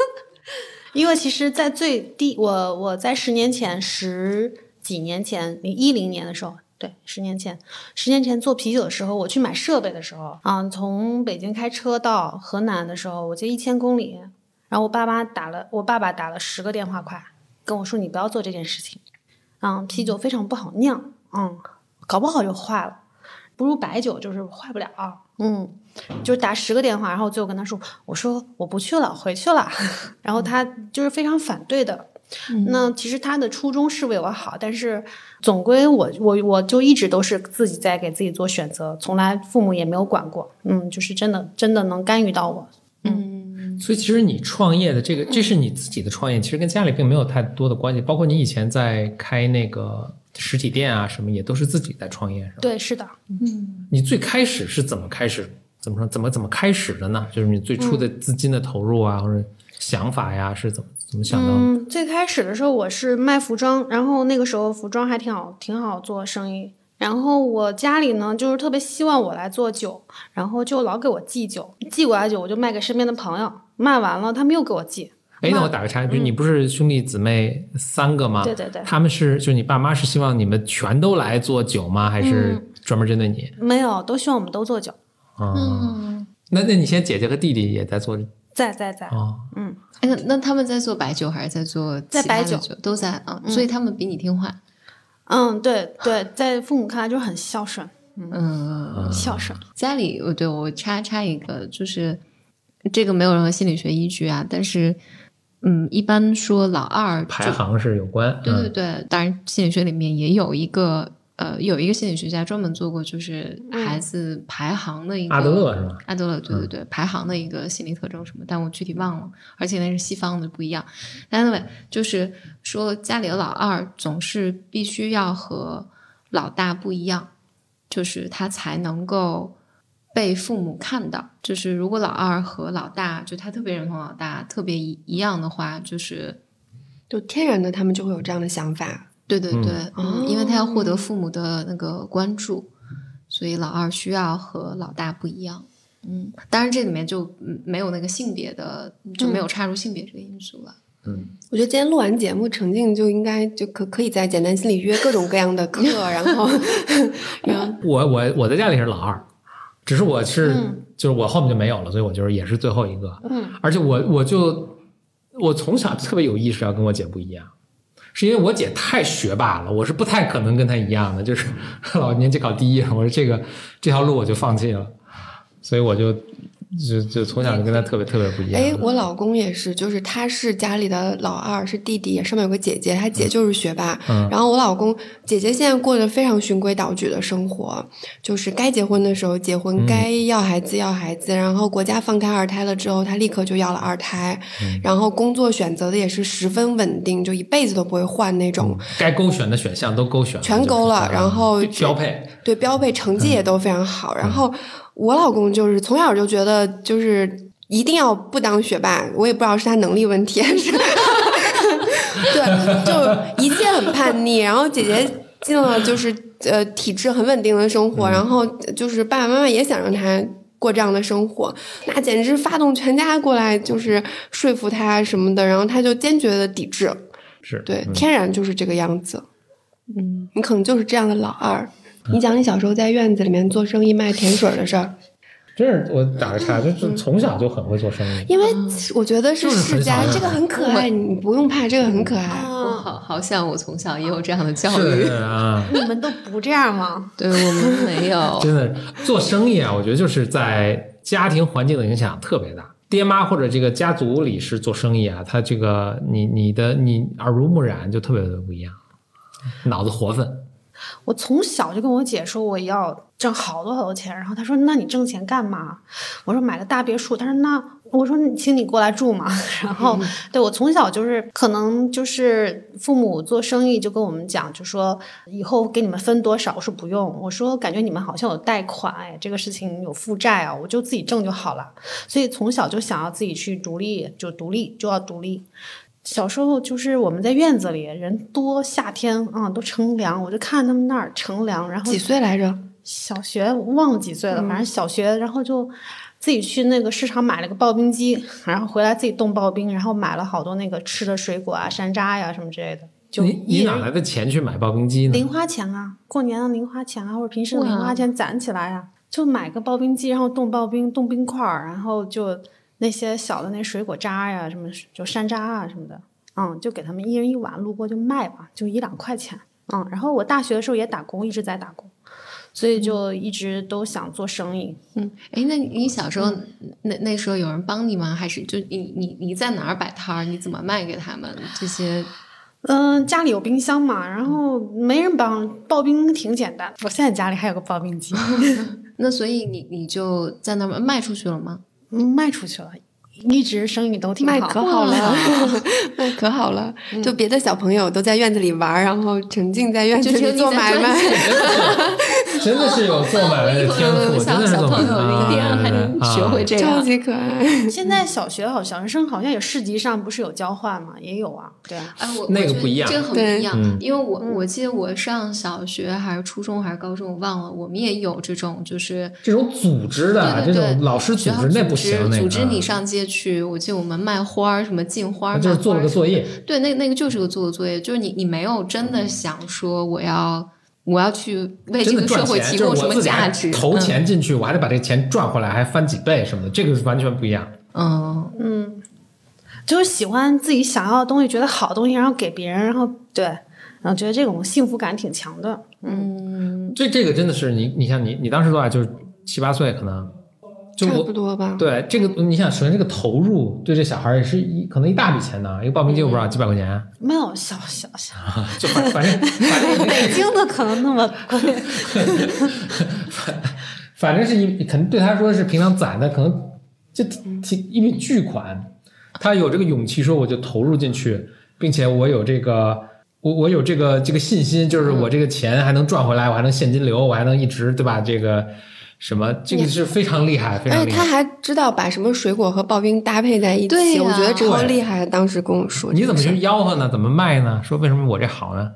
因为其实，在最低，我我在十年前十几年前，一零年的时候。对，十年前，十年前做啤酒的时候，我去买设备的时候，啊，从北京开车到河南的时候，我就一千公里，然后我爸妈打了，我爸爸打了十个电话，快跟我说你不要做这件事情，嗯，啤酒非常不好酿，嗯，搞不好就坏了。不如白酒就是坏不了。嗯，就打十个电话，然后最后跟他说：“我说我不去了，回去了。”然后他就是非常反对的。那其实他的初衷是为我好，但是总归我我我就一直都是自己在给自己做选择，从来父母也没有管过。嗯，就是真的真的能干预到我。嗯，所以其实你创业的这个，这是你自己的创业，其实跟家里并没有太多的关系。包括你以前在开那个实体店啊，什么也都是自己在创业，是吧？对，是的。嗯，你最开始是怎么开始？怎么说？怎么怎么开始的呢？就是你最初的资金的投入啊，或者想法呀，是怎么怎么想到？嗯，最开始的时候我是卖服装，然后那个时候服装还挺好，挺好做生意。然后我家里呢，就是特别希望我来做酒，然后就老给我寄酒，寄过来酒我就卖给身边的朋友，卖完了他们又给我寄。哎，那我打个岔，比如你不是兄弟姊妹三个吗？对对对。他们是，就你爸妈是希望你们全都来做酒吗？还是专门针对你？没有，都希望我们都做酒。嗯，那那你现在姐姐和弟弟也在做？在在在。哦，嗯，那那他们在做白酒还是在做在白酒？都在啊，所以他们比你听话。嗯，对对，在父母看来就是很孝顺，嗯，孝顺。家里，我对我插插一个，就是这个没有任何心理学依据啊，但是，嗯，一般说老二排行是有关，对对对，当然心理学里面也有一个。呃，有一个心理学家专门做过，就是孩子排行的一个阿德勒是吗？阿德勒，对对对，排行的一个心理特征什么，但我具体忘了。而且那是西方的不一样。Anyway，就是说家里的老二总是必须要和老大不一样，就是他才能够被父母看到。就是如果老二和老大，就他特别认同老大，特别一一样的话，就是就天然的他们就会有这样的想法。对对对，嗯，因为他要获得父母的那个关注，所以老二需要和老大不一样。嗯，当然这里面就没有那个性别的，就没有插入性别这个因素了。嗯，我觉得今天录完节目，程静就应该就可可以在简单心理约各种各样的课，然后，然后我我我在家里是老二，只是我是就是我后面就没有了，所以我就是也是最后一个。嗯，而且我我就我从小特别有意识要跟我姐不一样。是因为我姐太学霸了，我是不太可能跟她一样的，就是 老年级考第一。我说这个这条路我就放弃了，所以我就。就就从小就跟他特别特别不一样。哎，我老公也是，就是他是家里的老二，是弟弟，上面有个姐姐，他姐就是学霸。嗯。然后我老公姐姐现在过着非常循规蹈矩的生活，就是该结婚的时候结婚，该要孩子要孩子。然后国家放开二胎了之后，他立刻就要了二胎。嗯。然后工作选择的也是十分稳定，就一辈子都不会换那种。该勾选的选项都勾选了。全勾了，然后标配。对标配，成绩也都非常好。然后。我老公就是从小就觉得就是一定要不当学霸，我也不知道是他能力问题还是，对，就一切很叛逆。然后姐姐进了就是呃体制很稳定的生活，然后就是爸爸妈妈也想让他过这样的生活，那简直发动全家过来就是说服他什么的，然后他就坚决的抵制，是对，天然就是这个样子。嗯，你可能就是这样的老二。你讲你小时候在院子里面做生意卖甜水的事儿，真是我打个岔，就是从小就很会做生意。因为我觉得是世家，这个很可爱，你不用怕，这个很可爱。我好好像我从小也有这样的教育啊。你们都不这样吗？对我们没有。真的做生意啊，我觉得就是在家庭环境的影响特别大。爹妈或者这个家族里是做生意啊，他这个你你的你耳濡目染就特别的不一样，脑子活泛。我从小就跟我姐说我要挣好多好多钱，然后她说：“那你挣钱干嘛？”我说：“买个大别墅。”她说：“那我说请你过来住嘛。”然后对我从小就是可能就是父母做生意就跟我们讲，就说以后给你们分多少。我说不用，我说感觉你们好像有贷款，哎，这个事情有负债啊，我就自己挣就好了。所以从小就想要自己去独立，就独立就要独立。小时候就是我们在院子里人多，夏天啊都乘凉，我就看他们那儿乘凉。然后几岁来着？小学忘了几岁了，反正小学，然后就自己去那个市场买了个刨冰机，然后回来自己冻刨冰，然后买了好多那个吃的水果啊、山楂呀什么之类的。就你你哪来的钱去买刨冰机呢？零花钱啊，过年的零花钱啊，或者平时的零花钱攒起来啊，就买个刨冰机，然后冻刨冰、冻冰块儿，然后就。那些小的那水果渣呀，什么就山楂啊什么的，嗯，就给他们一人一碗，路过就卖吧，就一两块钱。嗯，然后我大学的时候也打工，一直在打工，所以就一直都想做生意。嗯，哎，那你小时候那那时候有人帮你吗？还是就你你你在哪儿摆摊儿？你怎么卖给他们这些？嗯，家里有冰箱嘛，然后没人帮，刨冰挺简单。我现在家里还有个刨冰机。那所以你你就在那卖出去了吗？卖出去了。一直生意都挺好，卖可好了，卖可好了。就别的小朋友都在院子里玩，然后沉浸在院子里做买卖。真的是有做买卖的天赋，真的是做买卖还能学会这个，超级可爱。现在小学好小学生好像有市集上不是有交换吗？也有啊，对。哎，我那个不一样，这个很不一样。因为我我记得我上小学还是初中还是高中，我忘了，我们也有这种就是这种组织的这种老师组织，那不行，组织你上街去。我记得我们卖花儿，什么进花，就是做了个作业。对，那那个就是个做的作业，就是你你没有真的想说我要。我要去为这个社会提供什么价值？投钱进去，我还得把这个钱赚回来，还翻几倍什么的，这个是完全不一样。嗯嗯，就是喜欢自己想要的东西，觉得好东西，然后给别人，然后对，然后觉得这种幸福感挺强的。嗯，这这个真的是你，你像你，你当时多大？就是七八岁可能。差不多吧。对这个，你想，首先这个投入对这小孩也是一可能一大笔钱呢。一个报名机我不知道几百块钱。没有，小小小，就反正反正北京的可能那么贵。反反正是一，可能对他说是平常攒的，可能就挺一笔巨款。他有这个勇气说，我就投入进去，并且我有这个，我我有这个这个信心，就是我这个钱还能赚回来，我还能现金流，我还能一直对吧？这个。什么？这个是非常厉害，非常厉害。他还知道把什么水果和刨冰搭配在一起，我觉得超厉害。当时跟我说，你怎么去吆喝呢？怎么卖呢？说为什么我这好呢？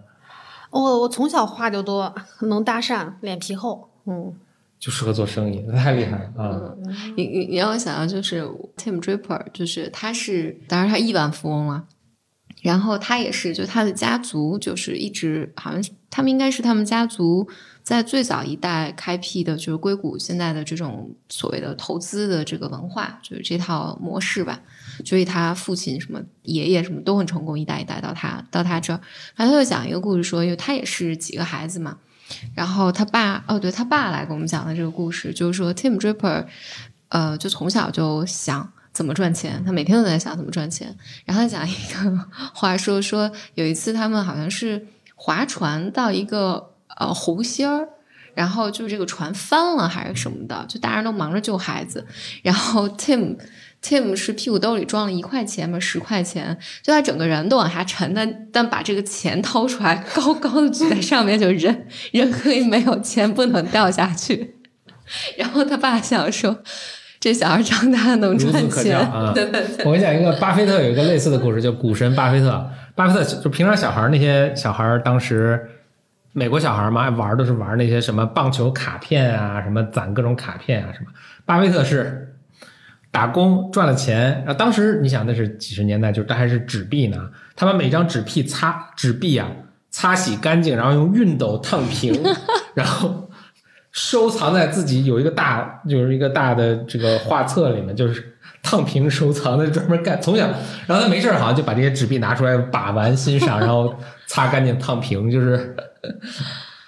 我我从小话就多，能搭讪，脸皮厚，嗯，就适合做生意，太厉害了嗯！你你你让我想到就是 Tim Draper，就是他是，当然他亿万富翁了，然后他也是，就他的家族就是一直好像他们应该是他们家族。在最早一代开辟的就是硅谷现在的这种所谓的投资的这个文化，就是这套模式吧。所以他父亲什么爷爷什么都很成功，一代一代到他到他这儿。然后他就讲一个故事，说因为他也是几个孩子嘛，然后他爸哦，对他爸来给我们讲的这个故事，就是说 Tim Draper，呃，就从小就想怎么赚钱，他每天都在想怎么赚钱。然后他讲一个 话说说有一次他们好像是划船到一个。呃，湖心儿，然后就是这个船翻了还是什么的，就大人都忙着救孩子，然后 Tim Tim 是屁股兜里装了一块钱嘛，十块钱，就他整个人都往下沉，但但把这个钱掏出来，高高的举在上面，就人人可以没有钱不能掉下去。然后他爸想说，这小孩长大能赚钱。对对对，我跟你讲一个，巴菲特有一个类似的故事，叫股神巴菲特。巴菲特就平常小孩那些小孩当时。美国小孩嘛，爱玩都是玩那些什么棒球卡片啊，什么攒各种卡片啊，什么。巴菲特是打工赚了钱，然后当时你想那是几十年代，就这还是纸币呢。他把每张纸币擦纸币啊擦洗干净，然后用熨斗烫平，然后收藏在自己有一个大就是一个大的这个画册里面，就是烫平收藏的，专门干。从小，然后他没事好像就把这些纸币拿出来把玩欣赏，然后擦干净烫平，就是。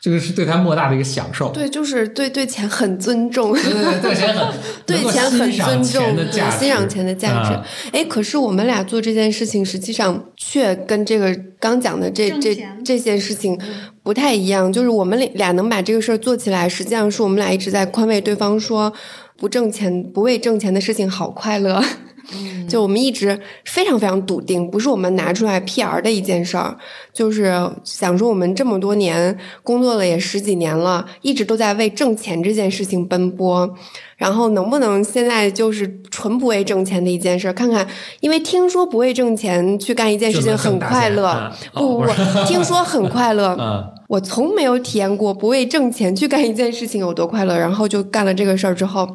这个是对他莫大的一个享受。对，就是对对钱很尊重。对对对，钱很对钱很 尊重，欣赏钱的价值。哎，可是我们俩做这件事情，实际上却跟这个刚讲的这这这件事情不太一样。就是我们俩能把这个事儿做起来，实际上是我们俩一直在宽慰对方说，不挣钱、不为挣钱的事情好快乐。就我们一直非常非常笃定，不是我们拿出来 PR 的一件事儿，就是想说我们这么多年工作了也十几年了，一直都在为挣钱这件事情奔波，然后能不能现在就是纯不为挣钱的一件事？看看，因为听说不为挣钱去干一件事情很快乐，不不不，听说很快乐，我从没有体验过不为挣钱去干一件事情有多快乐，然后就干了这个事儿之后。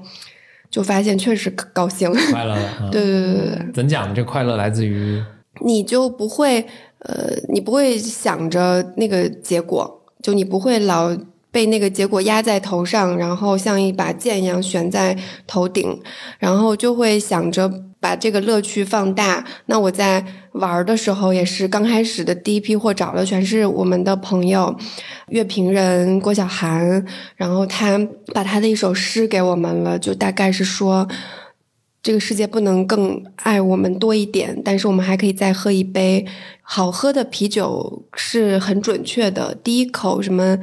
就发现确实高兴，快乐了。对对对对怎讲呢？这快乐来自于你就不会呃，你不会想着那个结果，就你不会老被那个结果压在头上，然后像一把剑一样悬在头顶，然后就会想着把这个乐趣放大。那我在玩儿的时候，也是刚开始的第一批货找的全是我们的朋友，乐评人郭晓涵，然后他把他的一首诗给我们了，就大概是说。这个世界不能更爱我们多一点，但是我们还可以再喝一杯好喝的啤酒，是很准确的。第一口什么？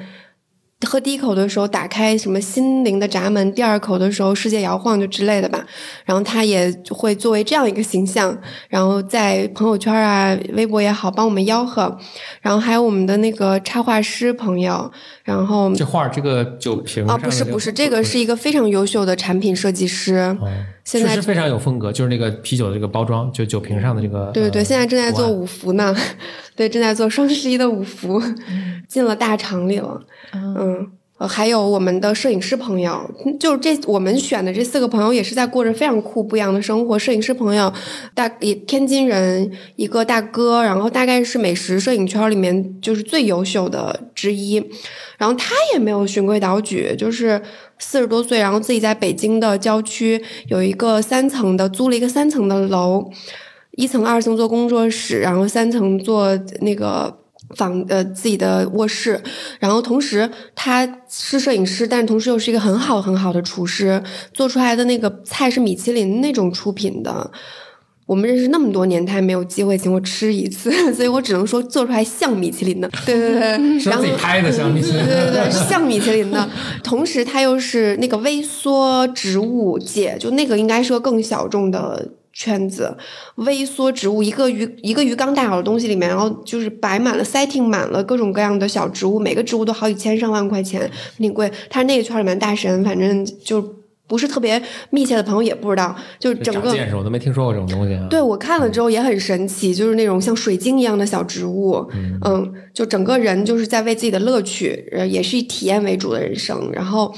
喝第一口的时候，打开什么心灵的闸门；第二口的时候，世界摇晃就之类的吧。然后他也会作为这样一个形象，然后在朋友圈啊、微博也好，帮我们吆喝。然后还有我们的那个插画师朋友，然后这画这个酒瓶啊，不是不是，这个是一个非常优秀的产品设计师，现在非常有风格，就是那个啤酒的这个包装，就酒瓶上的这个。对对对，现在正在做五福呢，对，正在做双十一的五福，进了大厂里了。嗯，还有我们的摄影师朋友，就是这我们选的这四个朋友也是在过着非常酷不一样的生活。摄影师朋友，大也天津人一个大哥，然后大概是美食摄影圈里面就是最优秀的之一。然后他也没有循规蹈矩，就是四十多岁，然后自己在北京的郊区有一个三层的，租了一个三层的楼，一层二层做工作室，然后三层做那个。房呃自己的卧室，然后同时他是摄影师，但同时又是一个很好很好的厨师，做出来的那个菜是米其林那种出品的。我们认识那么多年，他也没有机会请我吃一次，所以我只能说做出来像米其林的。对对对，然后拍的像米其林，对对对，像米其林的。同时他又是那个微缩植物界，就那个应该是个更小众的。圈子微缩植物，一个鱼一个鱼缸大小的东西里面，然后就是摆满了 setting 满了各种各样的小植物，每个植物都好几千上万块钱，挺贵。他是那个圈里面大神，反正就不是特别密切的朋友也不知道。就整个见识，我都没听说过这种东西。对我看了之后也很神奇，就是那种像水晶一样的小植物，嗯，就整个人就是在为自己的乐趣，呃，也是以体验为主的人生，然后。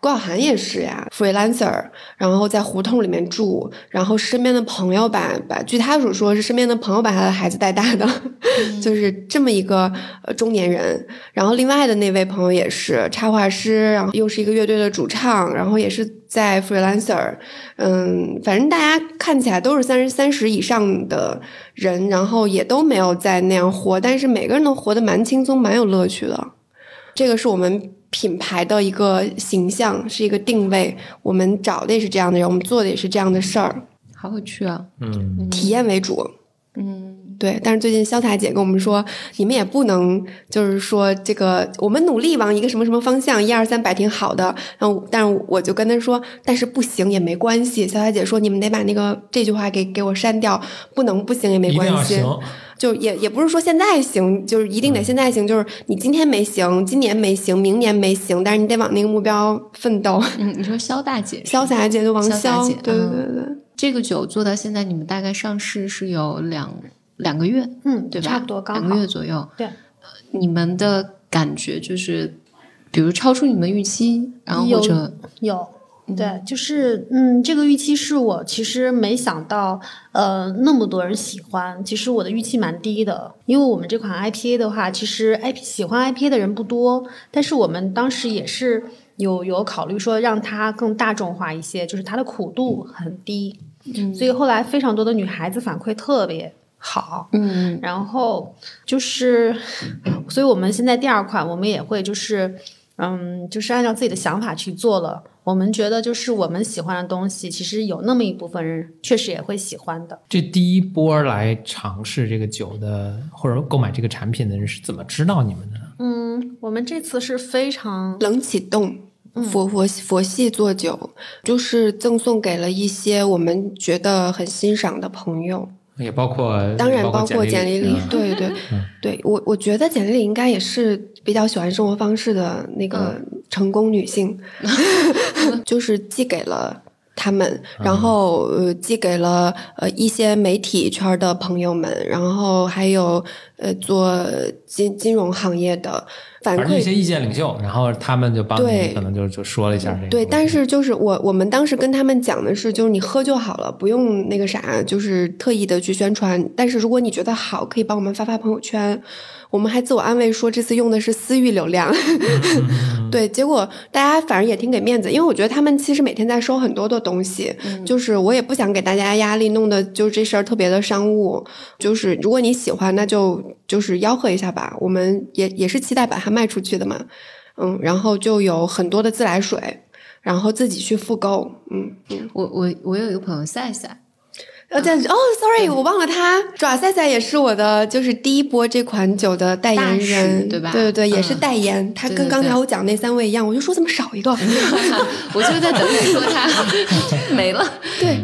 郭晓涵也是呀，freelancer，然后在胡同里面住，然后身边的朋友把把，据他所说是身边的朋友把他的孩子带大的，就是这么一个呃中年人。然后另外的那位朋友也是插画师，然后又是一个乐队的主唱，然后也是在 freelancer，嗯，反正大家看起来都是三十三十以上的人，然后也都没有在那样活，但是每个人都活得蛮轻松，蛮有乐趣的。这个是我们。品牌的一个形象是一个定位，我们找的也是这样的人，我们做的也是这样的事儿，好有趣啊！嗯，体验为主，嗯，对。但是最近潇洒姐跟我们说，你们也不能就是说这个，我们努力往一个什么什么方向，一二三摆挺好的。然后，但是我就跟她说，但是不行也没关系。潇洒姐说，你们得把那个这句话给给我删掉，不能不行也没关系。就也也不是说现在行，就是一定得现在行。就是你今天没行，今年没行，明年没行，但是你得往那个目标奋斗。嗯，你说肖大姐，潇洒姐就王潇，对对对对。这个酒做到现在，你们大概上市是有两两个月，嗯，对吧？差不多，两个月左右。对，你们的感觉就是，比如超出你们预期，然后或者有。对，就是嗯，这个预期是我其实没想到，呃，那么多人喜欢。其实我的预期蛮低的，因为我们这款 IPA 的话，其实 IP 喜欢 IPA 的人不多。但是我们当时也是有有考虑说让它更大众化一些，就是它的苦度很低。嗯，所以后来非常多的女孩子反馈特别好。嗯，然后就是，所以我们现在第二款我们也会就是。嗯，就是按照自己的想法去做了。我们觉得，就是我们喜欢的东西，其实有那么一部分人确实也会喜欢的。这第一波来尝试这个酒的，或者购买这个产品的人是怎么知道你们的呢？嗯，我们这次是非常冷启动，佛佛佛系做酒，就是赠送给了一些我们觉得很欣赏的朋友。也包括，当然包括简历里，对对对，我我觉得简历里应该也是比较喜欢生活方式的那个成功女性，就是寄给了他们，然后呃寄给了呃一些媒体圈的朋友们，然后还有呃做金金融行业的，反馈一些意见领袖，然后他们就帮你，可能就就说了一下这个。对，但是就是我我们当时跟他们讲的是，就是你喝就好了，不用那个啥，就是特意的去宣传。但是如果你觉得好，可以帮我们发发朋友圈。我们还自我安慰说，这次用的是私域流量。对，结果大家反正也挺给面子，因为我觉得他们其实每天在收很多的东西，就是我也不想给大家压力，弄得就这事儿特别的商务。就是如果你喜欢，那就就是吆喝一下吧。我们也也是期待把它卖出去的嘛。嗯，然后就有很多的自来水，然后自己去复购。嗯嗯，我我我有一个朋友赛赛。呃，在哦，sorry，我忘了他，爪赛赛也是我的，就是第一波这款酒的代言人，对吧？对对对，也是代言。他跟刚才我讲那三位一样，我就说怎么少一个？我就在等你说他 没了。对，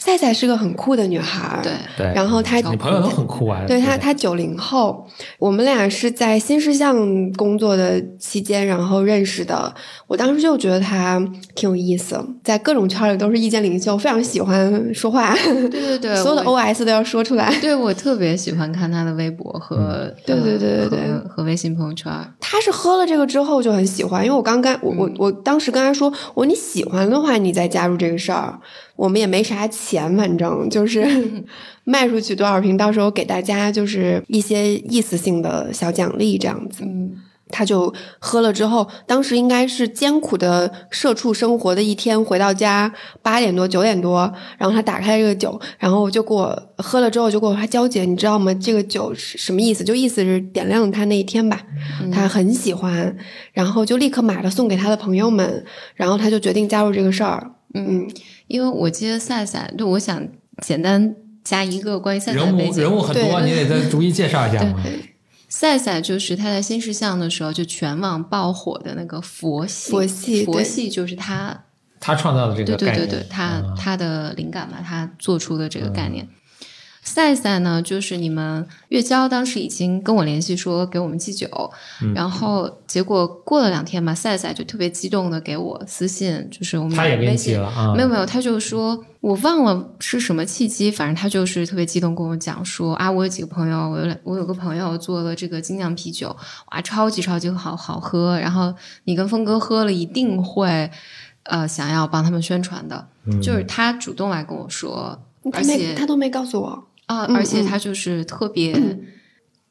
赛赛是个很酷的女孩，对对。然后她，你朋友都很酷啊。对她，她九零后，我们俩是在新事项工作的期间，然后认识的。我当时就觉得她挺有意思，在各种圈里都是意见领袖，非常喜欢说话。对对对，所有的 OS 都要说出来。对我特别喜欢看她的微博和对对对对对和微信朋友圈。她是喝了这个之后就很喜欢，因为我刚刚我我我当时跟她说，我你喜欢的话，你再加入这个事儿。我们也没啥钱，反正就是 卖出去多少瓶，到时候给大家就是一些意思性的小奖励这样子。他就喝了之后，当时应该是艰苦的社畜生活的一天，回到家八点多九点多，然后他打开这个酒，然后就给我喝了之后就给我说：“娇姐，你知道吗？这个酒是什么意思？就意思是点亮他那一天吧。他很喜欢，然后就立刻买了送给他的朋友们，然后他就决定加入这个事儿。嗯，因为我记得赛赛，就我想简单加一个关于赛赛的背景，人物很多，你得再 逐一介绍一下嘛。赛赛就是他在新事项的时候就全网爆火的那个佛系，佛系，佛系就是他，他创造的这个概念，对对对，他他的灵感嘛，他做出的这个概念。赛赛呢，就是你们月娇当时已经跟我联系说给我们寄酒，然后结果过了两天嘛，赛赛就特别激动的给我私信，就是我们他也联系了啊，没有没有，他就说我忘了是什么契机，反正他就是特别激动跟我讲说啊，我有几个朋友，我有我有个朋友做了这个精酿啤酒，哇，超级超级好好喝，然后你跟峰哥喝了一定会呃想要帮他们宣传的，就是他主动来跟我说，而且他都没告诉我。啊，而且他就是特别，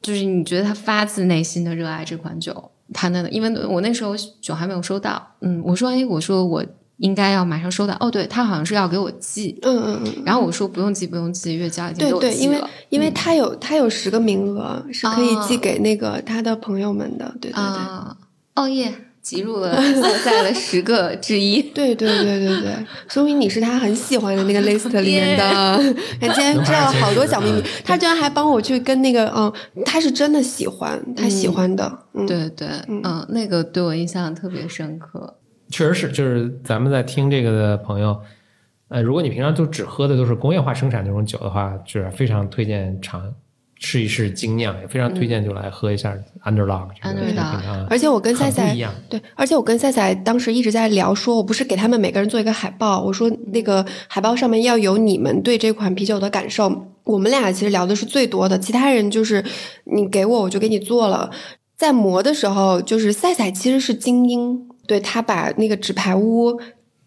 就是你觉得他发自内心的热爱这款酒，他那，因为我那时候酒还没有收到，嗯，我说，哎，我说我应该要马上收到，哦，对他好像是要给我寄，嗯嗯嗯，然后我说不用寄，不用寄，月交已经给我寄了，对对，因为因为他有他有十个名额是可以寄给那个他的朋友们的，对对对，哦耶。挤入了赛赛的十个之一，对对对对对，说明你是他很喜欢的那个 list 里面的。他今天知道了好多小秘密，他居然还帮我去跟那个，嗯，他是真的喜欢，他喜欢的。对对，嗯，那个对我印象特别深刻。确实是，就是咱们在听这个的朋友，呃，如果你平常就只喝的都是工业化生产这种酒的话，就是非常推荐尝。试一试精酿，也非常推荐，就来喝一下 Underdog。Underdog，而且我跟赛赛对，而且我跟赛赛当时一直在聊，说我不是给他们每个人做一个海报，我说那个海报上面要有你们对这款啤酒的感受。我们俩其实聊的是最多的，其他人就是你给我，我就给你做了。在磨的时候，就是赛赛其实是精英，对他把那个纸牌屋。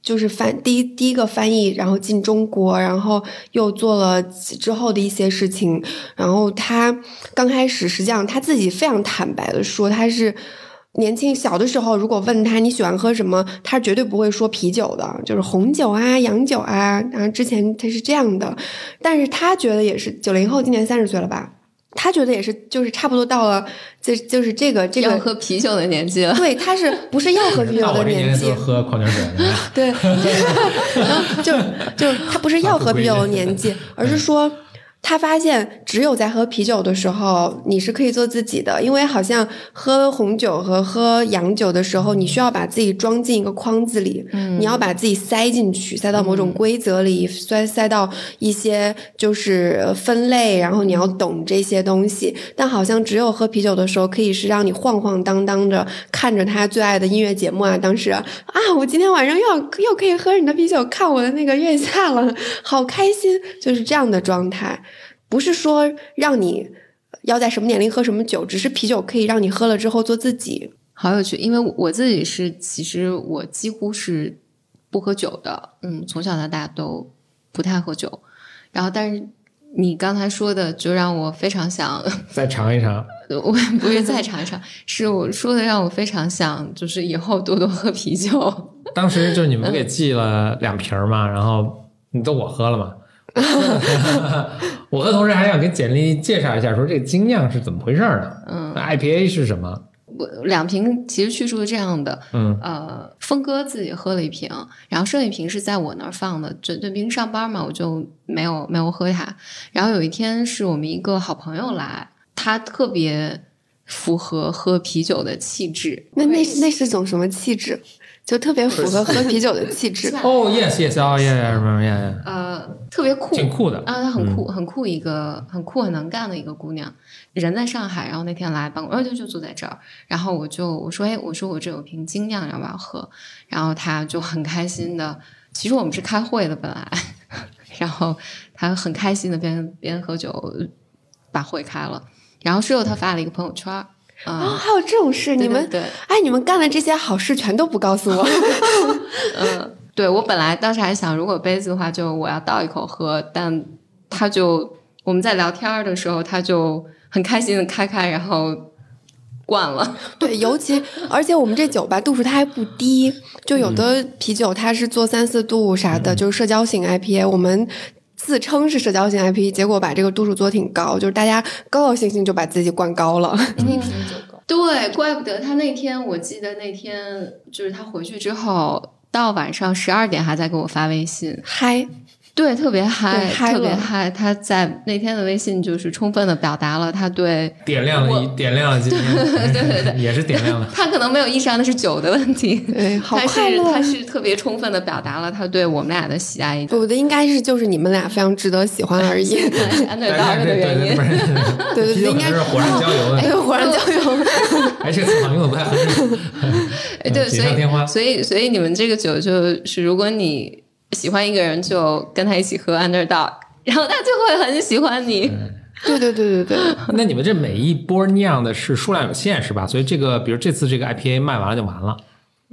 就是翻第一第一个翻译，然后进中国，然后又做了之后的一些事情。然后他刚开始实际上他自己非常坦白的说，他是年轻小的时候，如果问他你喜欢喝什么，他绝对不会说啤酒的，就是红酒啊、洋酒啊。然后之前他是这样的，但是他觉得也是九零后，今年三十岁了吧。他觉得也是，就是差不多到了，就就是这个这个要喝啤酒的年纪了。对，他是不是要喝啤酒的 年纪？喝矿泉水。对，就就他不是要喝啤酒的年纪，而是说。他发现，只有在喝啤酒的时候，你是可以做自己的，因为好像喝红酒和喝洋酒的时候，你需要把自己装进一个框子里，嗯你要把自己塞进去，塞到某种规则里，塞塞到一些就是分类，然后你要懂这些东西。但好像只有喝啤酒的时候，可以是让你晃晃荡荡的看着他最爱的音乐节目啊，当时啊，我今天晚上又要又可以喝你的啤酒，看我的那个月下了，好开心，就是这样的状态。不是说让你要在什么年龄喝什么酒，只是啤酒可以让你喝了之后做自己。好有趣，因为我自己是，其实我几乎是不喝酒的，嗯，从小到大都不太喝酒，然后但是。你刚才说的就让我非常想 再尝一尝，我不是再尝一尝，是我说的让我非常想，就是以后多多喝啤酒。当时就是你们给寄了两瓶嘛，然后你都我喝了嘛，我和同事还想给简历介绍一下，说这个精酿是怎么回事呢？嗯，IPA 是什么？我两瓶其实叙述是这样的，嗯，呃，峰哥自己喝了一瓶，然后剩一瓶是在我那儿放的，就就平时上班嘛，我就没有没有喝它。然后有一天是我们一个好朋友来，他特别符合喝啤酒的气质。那那那是种什么气质？就特别符合 喝啤酒的气质。哦，yes，yes，哦，yeah，什么，yeah，呃，特别酷，挺酷的啊，她很酷，很酷，一个很酷、很能干的一个姑娘。人在上海，然后那天来办公，而且就坐在这儿。然后我就我说，哎，我说我这有瓶精酿，要不要喝？然后她就很开心的。其实我们是开会的本来，然后她很开心的边边喝酒把会开了。然后事后她发了一个朋友圈。啊，还有这种事？你们哎，你们干的这些好事全都不告诉我。嗯，对我本来当时还想，如果杯子的话，就我要倒一口喝。但他就我们在聊天的时候，他就很开心的开开，然后灌了。对，尤其而且我们这酒吧度数它还不低，就有的啤酒它是做三四度啥的，就是社交型 IPA。我们。自称是社交型 IP，结果把这个度数做挺高，就是大家高高兴兴就把自己灌高了。一瓶酒高，对，怪不得他那天，我记得那天就是他回去之后，到晚上十二点还在给我发微信，嗨。对，特别嗨，特别嗨。他在那天的微信就是充分的表达了他对点亮了，点亮了今天，对对对，也是点亮了。他可能没有意识到那是酒的问题，对，好快乐。他是特别充分的表达了他对我们俩的喜爱。我的应该是就是你们俩非常值得喜欢而已。安德道的原因，对 对对，应该是火上浇油。哎呦，火上浇油，哎，这个词好像用的不太合适。对，所以所以所以你们这个酒就是如果你。喜欢一个人就跟他一起喝 Underdog，然后他就会很喜欢你。对对对对对。那你们这每一波酿的是数量有限是吧？所以这个，比如这次这个 IPA 卖完了就完了。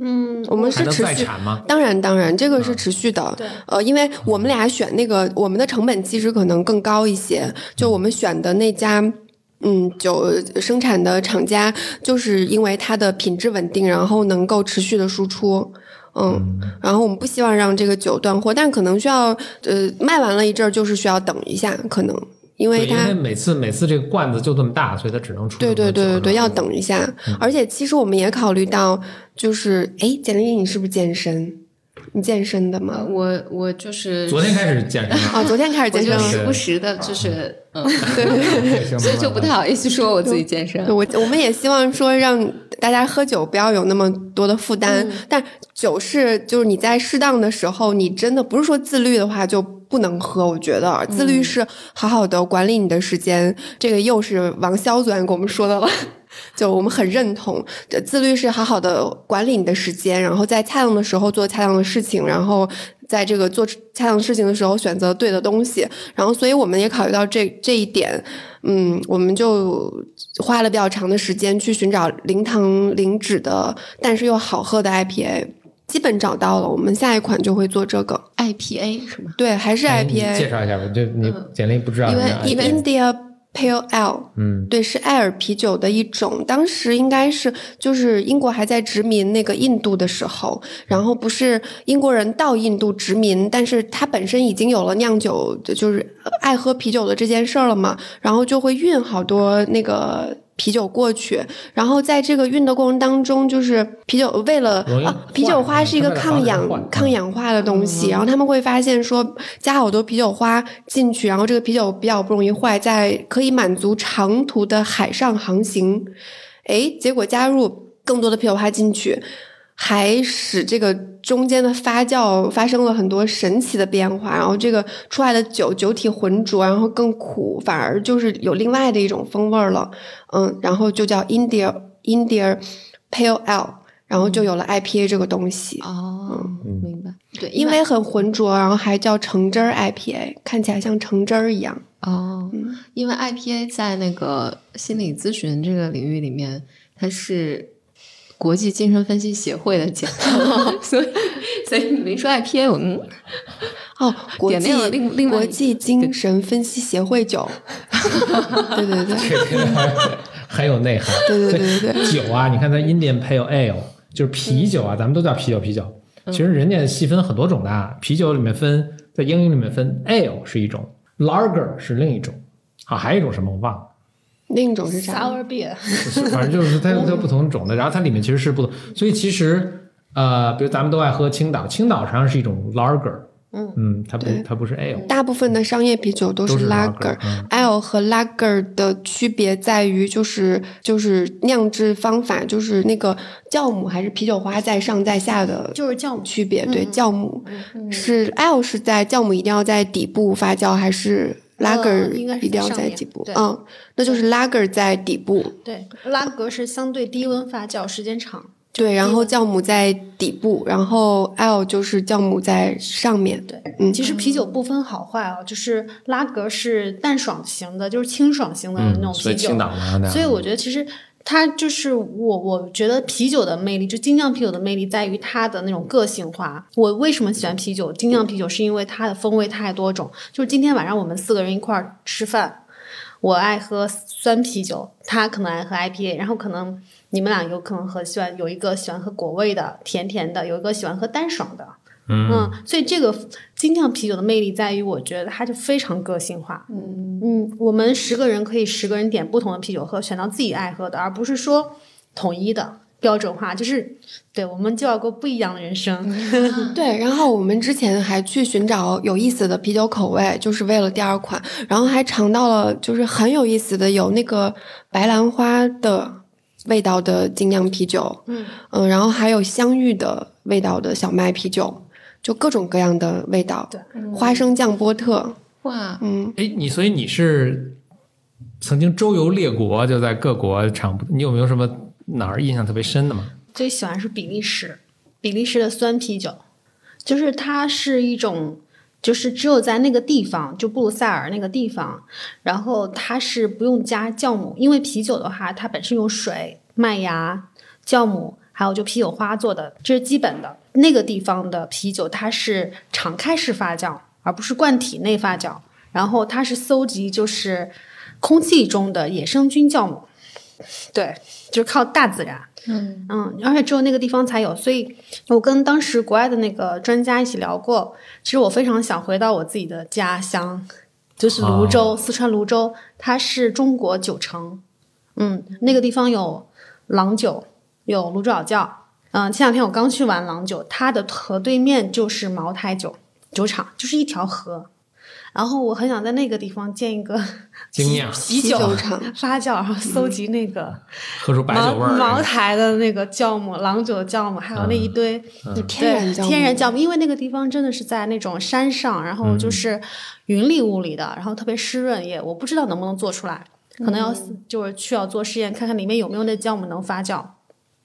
嗯，我们是持续产吗？当然当然，这个是持续的。对。呃，因为我们俩选那个，我们的成本其实可能更高一些。就我们选的那家，嗯，酒生产的厂家，就是因为它的品质稳定，然后能够持续的输出。嗯，然后我们不希望让这个酒断货，但可能需要呃卖完了一阵儿，就是需要等一下，可能因为它每次每次这个罐子就这么大，所以它只能出对对对对对，要等一下。而且其实我们也考虑到，就是哎，简历你是不是健身？你健身的吗？我我就是昨天开始健身啊，昨天开始健身，时 不时的，就是嗯，对对对，所以就不太好意思说我自己健身。我我们也希望说让大家喝酒不要有那么多的负担，但酒是就是你在适当的时候，你真的不是说自律的话就不能喝。我觉得自律是好好的管理你的时间，这个又是王潇昨天跟我们说的了。就我们很认同，自律是好好的管理你的时间，然后在恰当的时候做恰当的事情，然后在这个做恰当事情的时候选择对的东西，然后所以我们也考虑到这这一点，嗯，我们就花了比较长的时间去寻找零糖零脂的，但是又好喝的 IPA，基本找到了，我们下一款就会做这个 IPA 是吗？对，还是 IPA。介绍一下吧，就你简历不知道。因为 India。Pale Ale，嗯，对，是艾尔啤酒的一种。当时应该是就是英国还在殖民那个印度的时候，然后不是英国人到印度殖民，但是他本身已经有了酿酒，就是爱喝啤酒的这件事儿了嘛，然后就会运好多那个。啤酒过去，然后在这个运的过程当中，就是啤酒为了啊，啤酒花是一个抗氧抗氧化的东西，然后他们会发现说加好多啤酒花进去，然后这个啤酒比较不容易坏，在可以满足长途的海上航行。哎，结果加入更多的啤酒花进去。还使这个中间的发酵发生了很多神奇的变化，然后这个出来的酒酒体浑浊，然后更苦，反而就是有另外的一种风味了，嗯，然后就叫 India India Pale Ale，然后就有了 IPA 这个东西。哦，明白。对，因为很浑浊，然后还叫橙汁儿 IPA，看起来像橙汁儿一样。哦，因为 IPA 在那个心理咨询这个领域里面，它是国际精神分析协会的简称，所以所以你没说 IPA，我嗯，哦，国际另另国际精神分析协会酒，对对对，很有内涵。对对对对对，酒啊，你看它 Indian Pale Ale 就是啤酒啊，咱们都叫啤酒啤酒，其实人家细分很多种的，啤酒里面分，在英语里面分 Ale 是一种。Lager 是另一种，啊，还有一种什么我忘了。另一种是啥？Sour beer。反正就是它它不同种的，然后它里面其实是不同，所以其实呃，比如咱们都爱喝青岛，青岛实际上是一种 Lager。嗯嗯，它不它不是 Ale。大部分的商业啤酒都是 Lager。Ale 和 Lager 的区别在于就是就是酿制方法，就是那个酵母还是啤酒花在上在下的，就是酵母区别。对，酵母是 Ale 是在酵母一定要在底部发酵，还是 Lager 一定要在底部？嗯，那就是 Lager 在底部。对，Lager 是相对低温发酵，时间长。对，然后酵母在底部，然后 L 就是酵母在上面。对，嗯，其实啤酒不分好坏啊，就是拉格是淡爽型的，就是清爽型的那种啤酒。所以我觉得其实它就是我，我觉得啤酒的魅力，就精酿啤酒的魅力在于它的那种个性化。我为什么喜欢啤酒？精酿啤酒是因为它的风味太多种。就是今天晚上我们四个人一块儿吃饭，我爱喝酸啤酒，他可能爱喝 IPA，然后可能。你们俩有可能和喜欢有一个喜欢喝果味的甜甜的，有一个喜欢喝淡爽的，嗯，所以这个精酿啤酒的魅力在于，我觉得它就非常个性化，嗯。嗯，我们十个人可以十个人点不同的啤酒喝，选到自己爱喝的，而不是说统一的标准化，就是对，我们就要过不一样的人生，对。然后我们之前还去寻找有意思的啤酒口味，就是为了第二款，然后还尝到了就是很有意思的，有那个白兰花的。味道的精酿啤酒，嗯。嗯，然后还有香芋的味道的小麦啤酒，就各种各样的味道。对，花生酱波特，哇，嗯，哎，你所以你是曾经周游列国，就在各国尝，你有没有什么哪儿印象特别深的吗？最喜欢是比利时，比利时的酸啤酒，就是它是一种。就是只有在那个地方，就布鲁塞尔那个地方，然后它是不用加酵母，因为啤酒的话，它本身有水、麦芽、酵母，还有就啤酒花做的，这是基本的。那个地方的啤酒它是敞开式发酵，而不是罐体内发酵，然后它是搜集就是空气中的野生菌酵母，对，就是靠大自然。嗯嗯，而且只有那个地方才有，所以我跟当时国外的那个专家一起聊过。其实我非常想回到我自己的家乡，就是泸州，四川泸州，它是中国酒城。嗯，那个地方有郎酒，有泸州老窖。嗯，前两天我刚去完郎酒，它的河对面就是茅台酒酒厂，就是一条河。然后我很想在那个地方建一个 啤酒厂 发酵，然后搜集那个喝出白酒味儿茅台的那个酵母、郎酒的酵母，还有那一堆天然天然酵母。因为那个地方真的是在那种山上，然后就是云里雾里的，然后特别湿润，也我不知道能不能做出来，可能要就是需要做试验，看看里面有没有那酵母能发酵。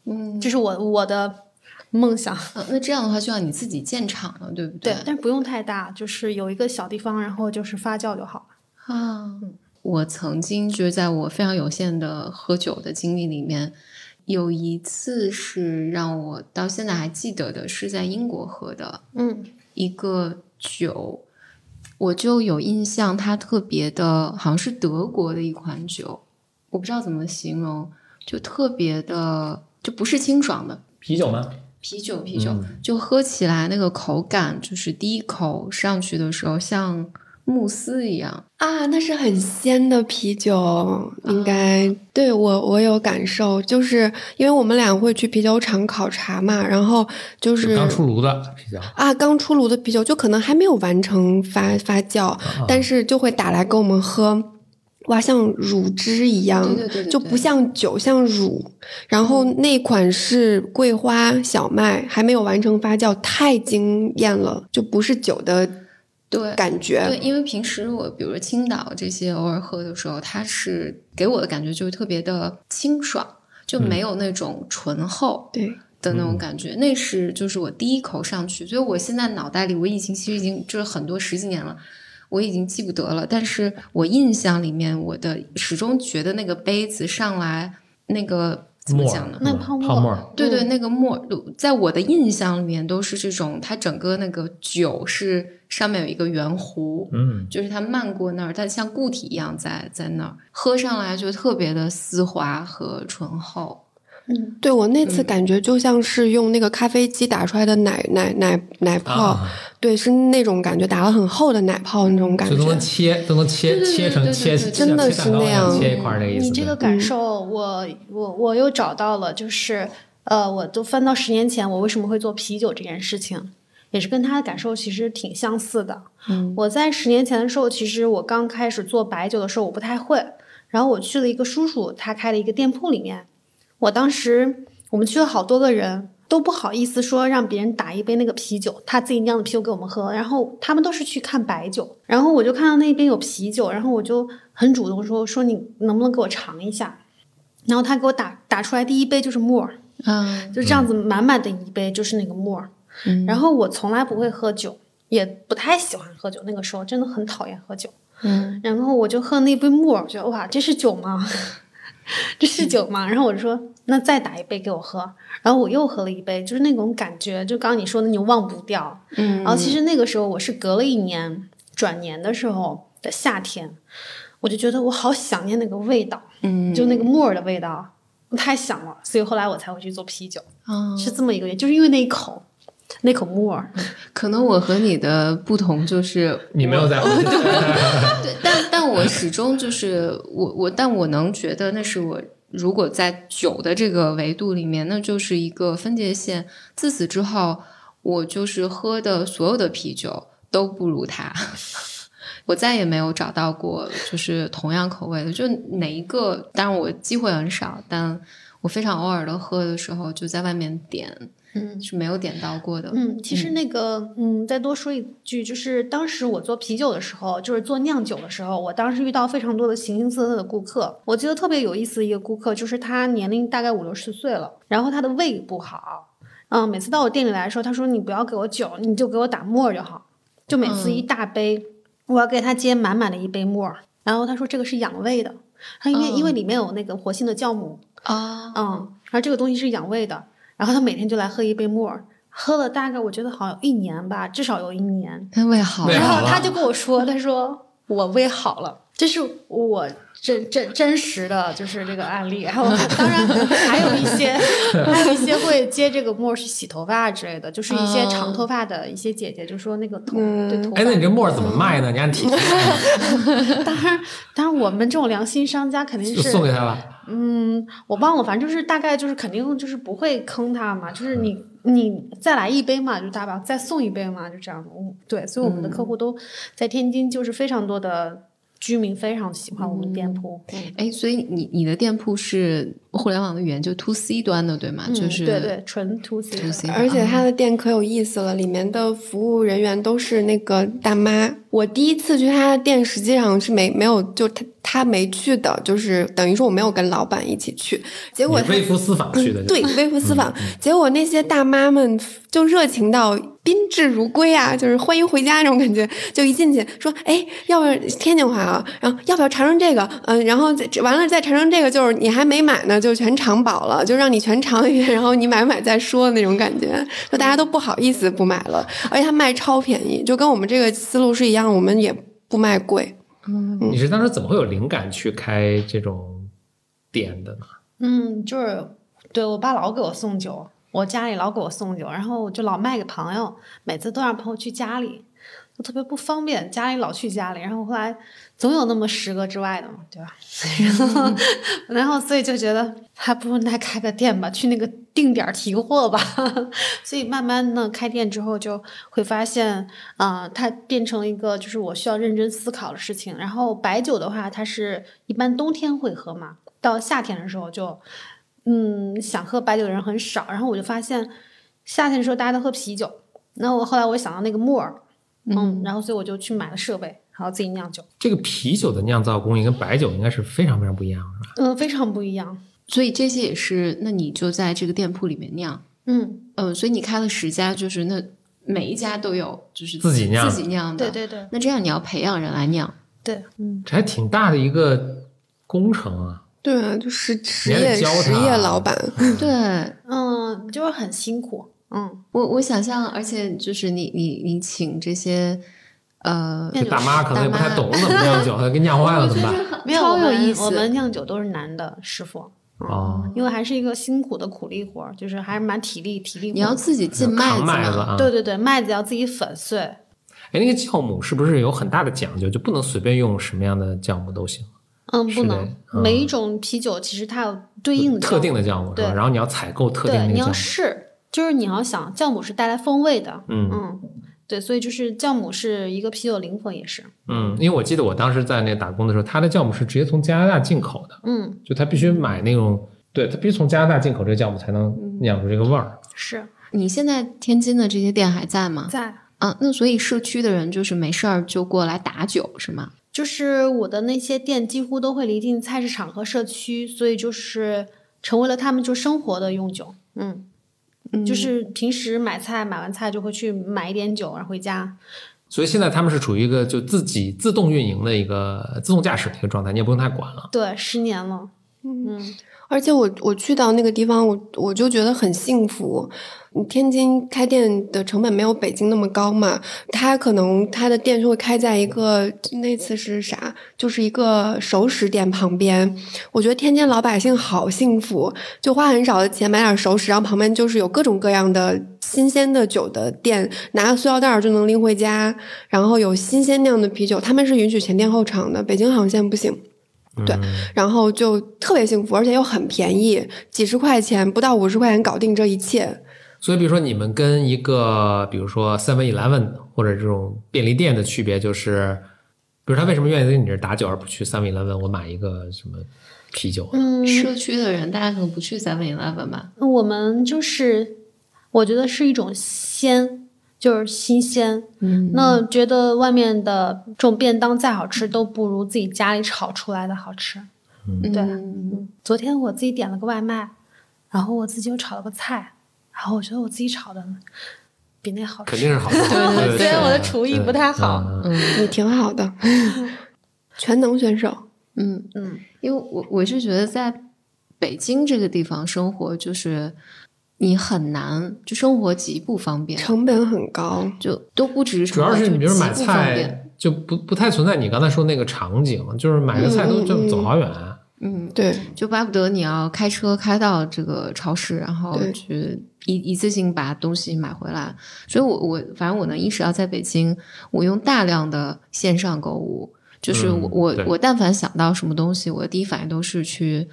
嗯，这是我我的。梦想，那这样的话就要你自己建厂了，对不对？对，但是不用太大，就是有一个小地方，然后就是发酵就好了。啊，我曾经就是在我非常有限的喝酒的经历里面，有一次是让我到现在还记得的，是在英国喝的，嗯，一个酒，我就有印象，它特别的，好像是德国的一款酒，我不知道怎么形容，就特别的，就不是清爽的。啤酒吗？啤酒，啤酒，就喝起来那个口感，就是第一口上去的时候像慕斯一样。啊，那是很鲜的啤酒，应该。对我我有感受，就是因为我们俩会去啤酒厂考察嘛，然后就是刚出炉的啤酒。啊，刚出炉的啤酒就可能还没有完成发发酵，但是就会打来给我们喝。哇，像乳汁一样，对对对就不像酒，像乳。然后那款是桂花小麦，还没有完成发酵，太惊艳了，就不是酒的对感觉。对，因为平时我比如青岛这些偶尔喝的时候，它是给我的感觉就是特别的清爽，就没有那种醇厚对的那种感觉。那是就是我第一口上去，所以我现在脑袋里我已经其实已经就是很多十几年了。我已经记不得了。但是我印象里面，我的始终觉得那个杯子上来那个怎么讲呢？那泡沫，泡沫，对对，那个沫，在我的印象里面都是这种，它整个那个酒是上面有一个圆弧，嗯，就是它漫过那儿，它像固体一样在在那儿，喝上来就特别的丝滑和醇厚。嗯，对我那次感觉就像是用那个咖啡机打出来的奶奶奶奶泡，对，是那种感觉，打了很厚的奶泡那种感觉，都能切，都能切切成切，真的是那样，切一块那个意思。你这个感受，我我我又找到了，就是呃，我都翻到十年前，我为什么会做啤酒这件事情，也是跟他的感受其实挺相似的。嗯，我在十年前的时候，其实我刚开始做白酒的时候，我不太会，然后我去了一个叔叔他开的一个店铺里面。我当时我们去了好多个人，都不好意思说让别人打一杯那个啤酒，他自己酿的啤酒给我们喝。然后他们都是去看白酒，然后我就看到那边有啤酒，然后我就很主动说说你能不能给我尝一下？然后他给我打打出来第一杯就是沫儿，嗯，就这样子满满的一杯就是那个沫儿。嗯，然后我从来不会喝酒，也不太喜欢喝酒，那个时候真的很讨厌喝酒。嗯，然后我就喝那杯沫儿，我觉得哇，这是酒吗？这是酒吗？然后我就说，那再打一杯给我喝。然后我又喝了一杯，就是那种感觉，就刚刚你说的你忘不掉。嗯，然后其实那个时候我是隔了一年转年的时候的夏天，我就觉得我好想念那个味道，嗯，就那个木耳的味道，太想了。所以后来我才会去做啤酒，啊，是这么一个原因，就是因为那一口。那口木耳，可能我和你的不同就是你没有在，对，但我始终就是我我，但我能觉得那是我如果在酒的这个维度里面，那就是一个分界线。自此之后，我就是喝的所有的啤酒都不如它，我再也没有找到过就是同样口味的，就哪一个，当然我机会很少，但我非常偶尔的喝的时候，就在外面点。嗯，是没有点到过的。嗯，其实那个，嗯，再多说一句，就是当时我做啤酒的时候，就是做酿酒的时候，我当时遇到非常多的形形色色的顾客。我记得特别有意思的一个顾客，就是他年龄大概五六十岁了，然后他的胃不好。嗯，每次到我店里来的时候，他说：“你不要给我酒，你就给我打沫就好。”就每次一大杯，我要给他接满满的一杯沫。然后他说：“这个是养胃的，他因为因为里面有那个活性的酵母啊，嗯，然后这个东西是养胃的。”然后他每天就来喝一杯沫儿，喝了大概我觉得好像一年吧，至少有一年。他胃好了。然后他就跟我说：“他说我胃好了，这是我真真真实的就是这个案例。”然后 当然还有一些还有一些会接这个沫儿去洗头发之类的，就是一些长头发的一些姐姐就说那个头对头。哎，那你这沫儿怎么卖呢？你按体积当然，当然我们这种良心商家肯定是送给他了。嗯，我忘了，反正就是大概就是肯定就是不会坑他嘛，就是你你再来一杯嘛，就大不了再送一杯嘛，就这样。对，所以我们的客户都在天津，就是非常多的居民非常喜欢我们店铺。哎，所以你你的店铺是互联网的语言就 to C 端的对吗？就是对对，纯 to C。而且他的店可有意思了，里面的服务人员都是那个大妈。我第一次去他的店，实际上是没没有就他。他没去的，就是等于说我没有跟老板一起去，结果微服私访去的，对，微服私访。结果那些大妈们就热情到宾至如归啊，就是欢迎回家那种感觉。就一进去说，哎，要不要天津话啊？然后要不要尝尝这个？嗯，然后完了再尝尝这个，就是你还没买呢，就全尝饱了，就让你全尝一遍，然后你买不买再说那种感觉。就大家都不好意思不买了，而且他卖超便宜，就跟我们这个思路是一样，我们也不卖贵。嗯，你是当时怎么会有灵感去开这种店的呢？嗯，就是对我爸老给我送酒，我家里老给我送酒，然后我就老卖给朋友，每次都让朋友去家里，就特别不方便，家里老去家里，然后后来总有那么十个之外的嘛，对吧？然后，然后所以就觉得还不如再开个店吧，去那个定点提货吧。所以慢慢的开店之后，就会发现，啊，它变成了一个就是我需要认真思考的事情。然后白酒的话，它是一般冬天会喝嘛，到夏天的时候就，嗯，想喝白酒的人很少。然后我就发现，夏天的时候大家都喝啤酒。那我后来我想到那个沫儿，嗯，然后所以我就去买了设备。然后自己酿酒，这个啤酒的酿造工艺跟白酒应该是非常非常不一样，是吧？嗯，非常不一样。所以这些也是，那你就在这个店铺里面酿，嗯嗯，所以你开了十家，就是那每一家都有，就是自己酿自己酿的。对对对。那这样你要培养人来酿。对，嗯，这还挺大的一个工程啊。对啊，就实实业实业老板。对，嗯，就是很辛苦。嗯，我我想象，而且就是你你你请这些呃，大妈可能也不太懂怎么 酿酒，给酿坏了怎么办？没有，意思我们酿酒都是男的师傅。哦，因为还是一个辛苦的苦力活，就是还是蛮体力体力。你要自己进麦子啊？对对对，麦子要自己粉碎。哎，那个酵母是不是有很大的讲究？就不能随便用什么样的酵母都行？嗯，不能。每一种啤酒其实它有对应的特定的酵母，对。然后你要采购特定的。你要试，就是你要想酵母是带来风味的。嗯嗯。对，所以就是酵母是一个啤酒灵魂，也是。嗯，因为我记得我当时在那打工的时候，他的酵母是直接从加拿大进口的。嗯，就他必须买那种，对他必须从加拿大进口这个酵母才能酿出这个味儿。是你现在天津的这些店还在吗？在。嗯，那所以社区的人就是没事儿就过来打酒是吗？就是我的那些店几乎都会离近菜市场和社区，所以就是成为了他们就生活的用酒。嗯。就是平时买菜，买完菜就会去买一点酒，然后回家。所以现在他们是处于一个就自己自动运营的一个自动驾驶的一个状态，你也不用太管了。对，十年了。嗯，而且我我去到那个地方，我我就觉得很幸福。天津开店的成本没有北京那么高嘛，他可能他的店就会开在一个那次是啥，就是一个熟食店旁边。我觉得天津老百姓好幸福，就花很少的钱买点熟食，然后旁边就是有各种各样的新鲜的酒的店，拿个塑料袋就能拎回家，然后有新鲜酿的啤酒，他们是允许前店后厂的，北京好像现在不行。对，然后就特别幸福，而且又很便宜，几十块钱不到五十块钱搞定这一切。所以，比如说你们跟一个，比如说 Seven Eleven 或者这种便利店的区别，就是，比如他为什么愿意在你这打酒，而不去 Seven Eleven 我买一个什么啤酒？嗯，社区的人大家可能不去 Seven Eleven 吧。我们就是，我觉得是一种鲜，就是新鲜。嗯，那觉得外面的这种便当再好吃，都不如自己家里炒出来的好吃。嗯，对。昨天我自己点了个外卖，然后我自己又炒了个菜。然后我觉得我自己炒的比那好吃，肯定是好吃。对，虽然我的厨艺不太好，嗯，你挺好的，全能选手。嗯嗯，因为我我是觉得在北京这个地方生活，就是你很难就生活极不方便，成本很高，就都不止。主要是你比如买菜就不不太存在你刚才说那个场景，就是买个菜都就走好远。嗯，对，就巴不得你要开车开到这个超市，然后去一一次性把东西买回来。所以，我我反正我能意识到，在北京，我用大量的线上购物，就是我我我但凡想到什么东西，我的第一反应都是去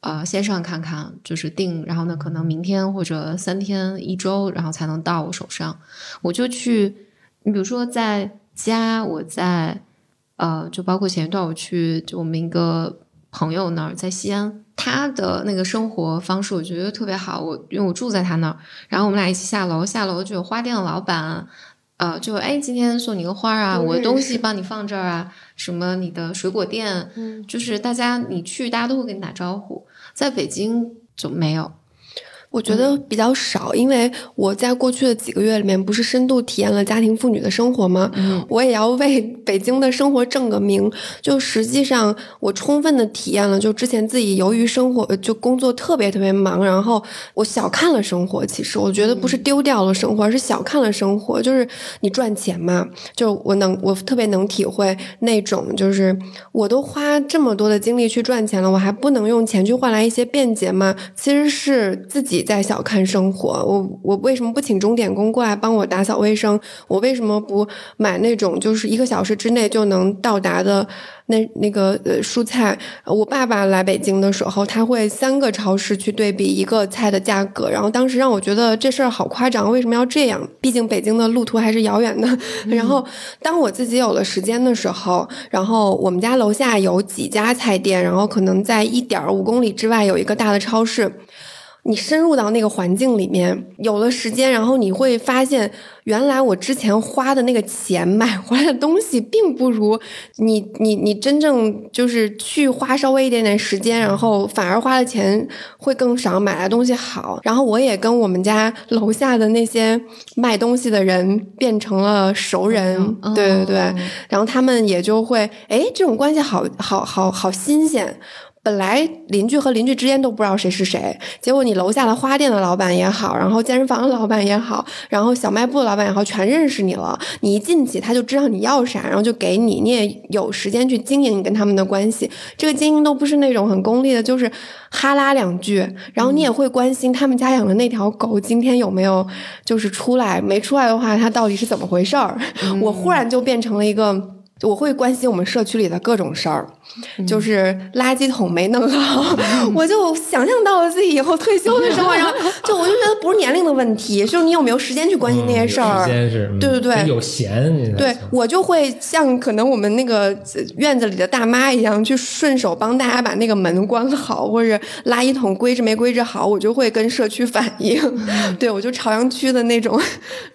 呃线上看看，就是订，然后呢，可能明天或者三天一周，然后才能到我手上。我就去，你比如说在家，我在呃，就包括前一段我去就我们一个。朋友那儿在西安，他的那个生活方式我觉得特别好。我因为我住在他那儿，然后我们俩一起下楼，下楼就有花店的老板，呃，就哎今天送你个花啊，我的东 西帮你放这儿啊，什么你的水果店，就是大家你去大家都会跟你打招呼，在北京就没有。我觉得比较少，因为我在过去的几个月里面不是深度体验了家庭妇女的生活吗？嗯，我也要为 北京的生活正个名。就实际上，我充分的体验了，就之前自己由于生活就工作特别特别忙，然后我小看了生活。其实我觉得不是丢掉了生活，而是小看了生活。就是你赚钱嘛，就我能我特别能体会那种，就是我都花这么多的精力去赚钱了，我还不能用钱去换来一些便捷吗？其实是自己。在小看生活，我我为什么不请钟点工过来帮我打扫卫生？我为什么不买那种就是一个小时之内就能到达的那那个呃蔬菜？我爸爸来北京的时候，他会三个超市去对比一个菜的价格，然后当时让我觉得这事儿好夸张，为什么要这样？毕竟北京的路途还是遥远的。然后当我自己有了时间的时候，然后我们家楼下有几家菜店，然后可能在一点五公里之外有一个大的超市。你深入到那个环境里面，有了时间，然后你会发现，原来我之前花的那个钱买回来的东西，并不如你你你真正就是去花稍微一点点时间，然后反而花的钱会更少，买来东西好。然后我也跟我们家楼下的那些卖东西的人变成了熟人，对对对，然后他们也就会，哎，这种关系好好好好新鲜。本来邻居和邻居之间都不知道谁是谁，结果你楼下的花店的老板也好，然后健身房的老板也好，然后小卖部的老板也好，全认识你了。你一进去，他就知道你要啥，然后就给你，你也有时间去经营你跟他们的关系。这个经营都不是那种很功利的，就是哈拉两句，然后你也会关心他们家养的那条狗今天有没有就是出来，没出来的话，它到底是怎么回事儿。我忽然就变成了一个。我会关心我们社区里的各种事儿，就是垃圾桶没弄好，我就想象到了自己以后退休的时候，然后就我就觉得不是年龄的问题，就是你有没有时间去关心那些事儿。时间是，对对对，有闲。对我就会像可能我们那个院子里的大妈一样，去顺手帮大家把那个门关好，或者垃圾桶归置没归置好，我就会跟社区反映。对我就朝阳区的那种，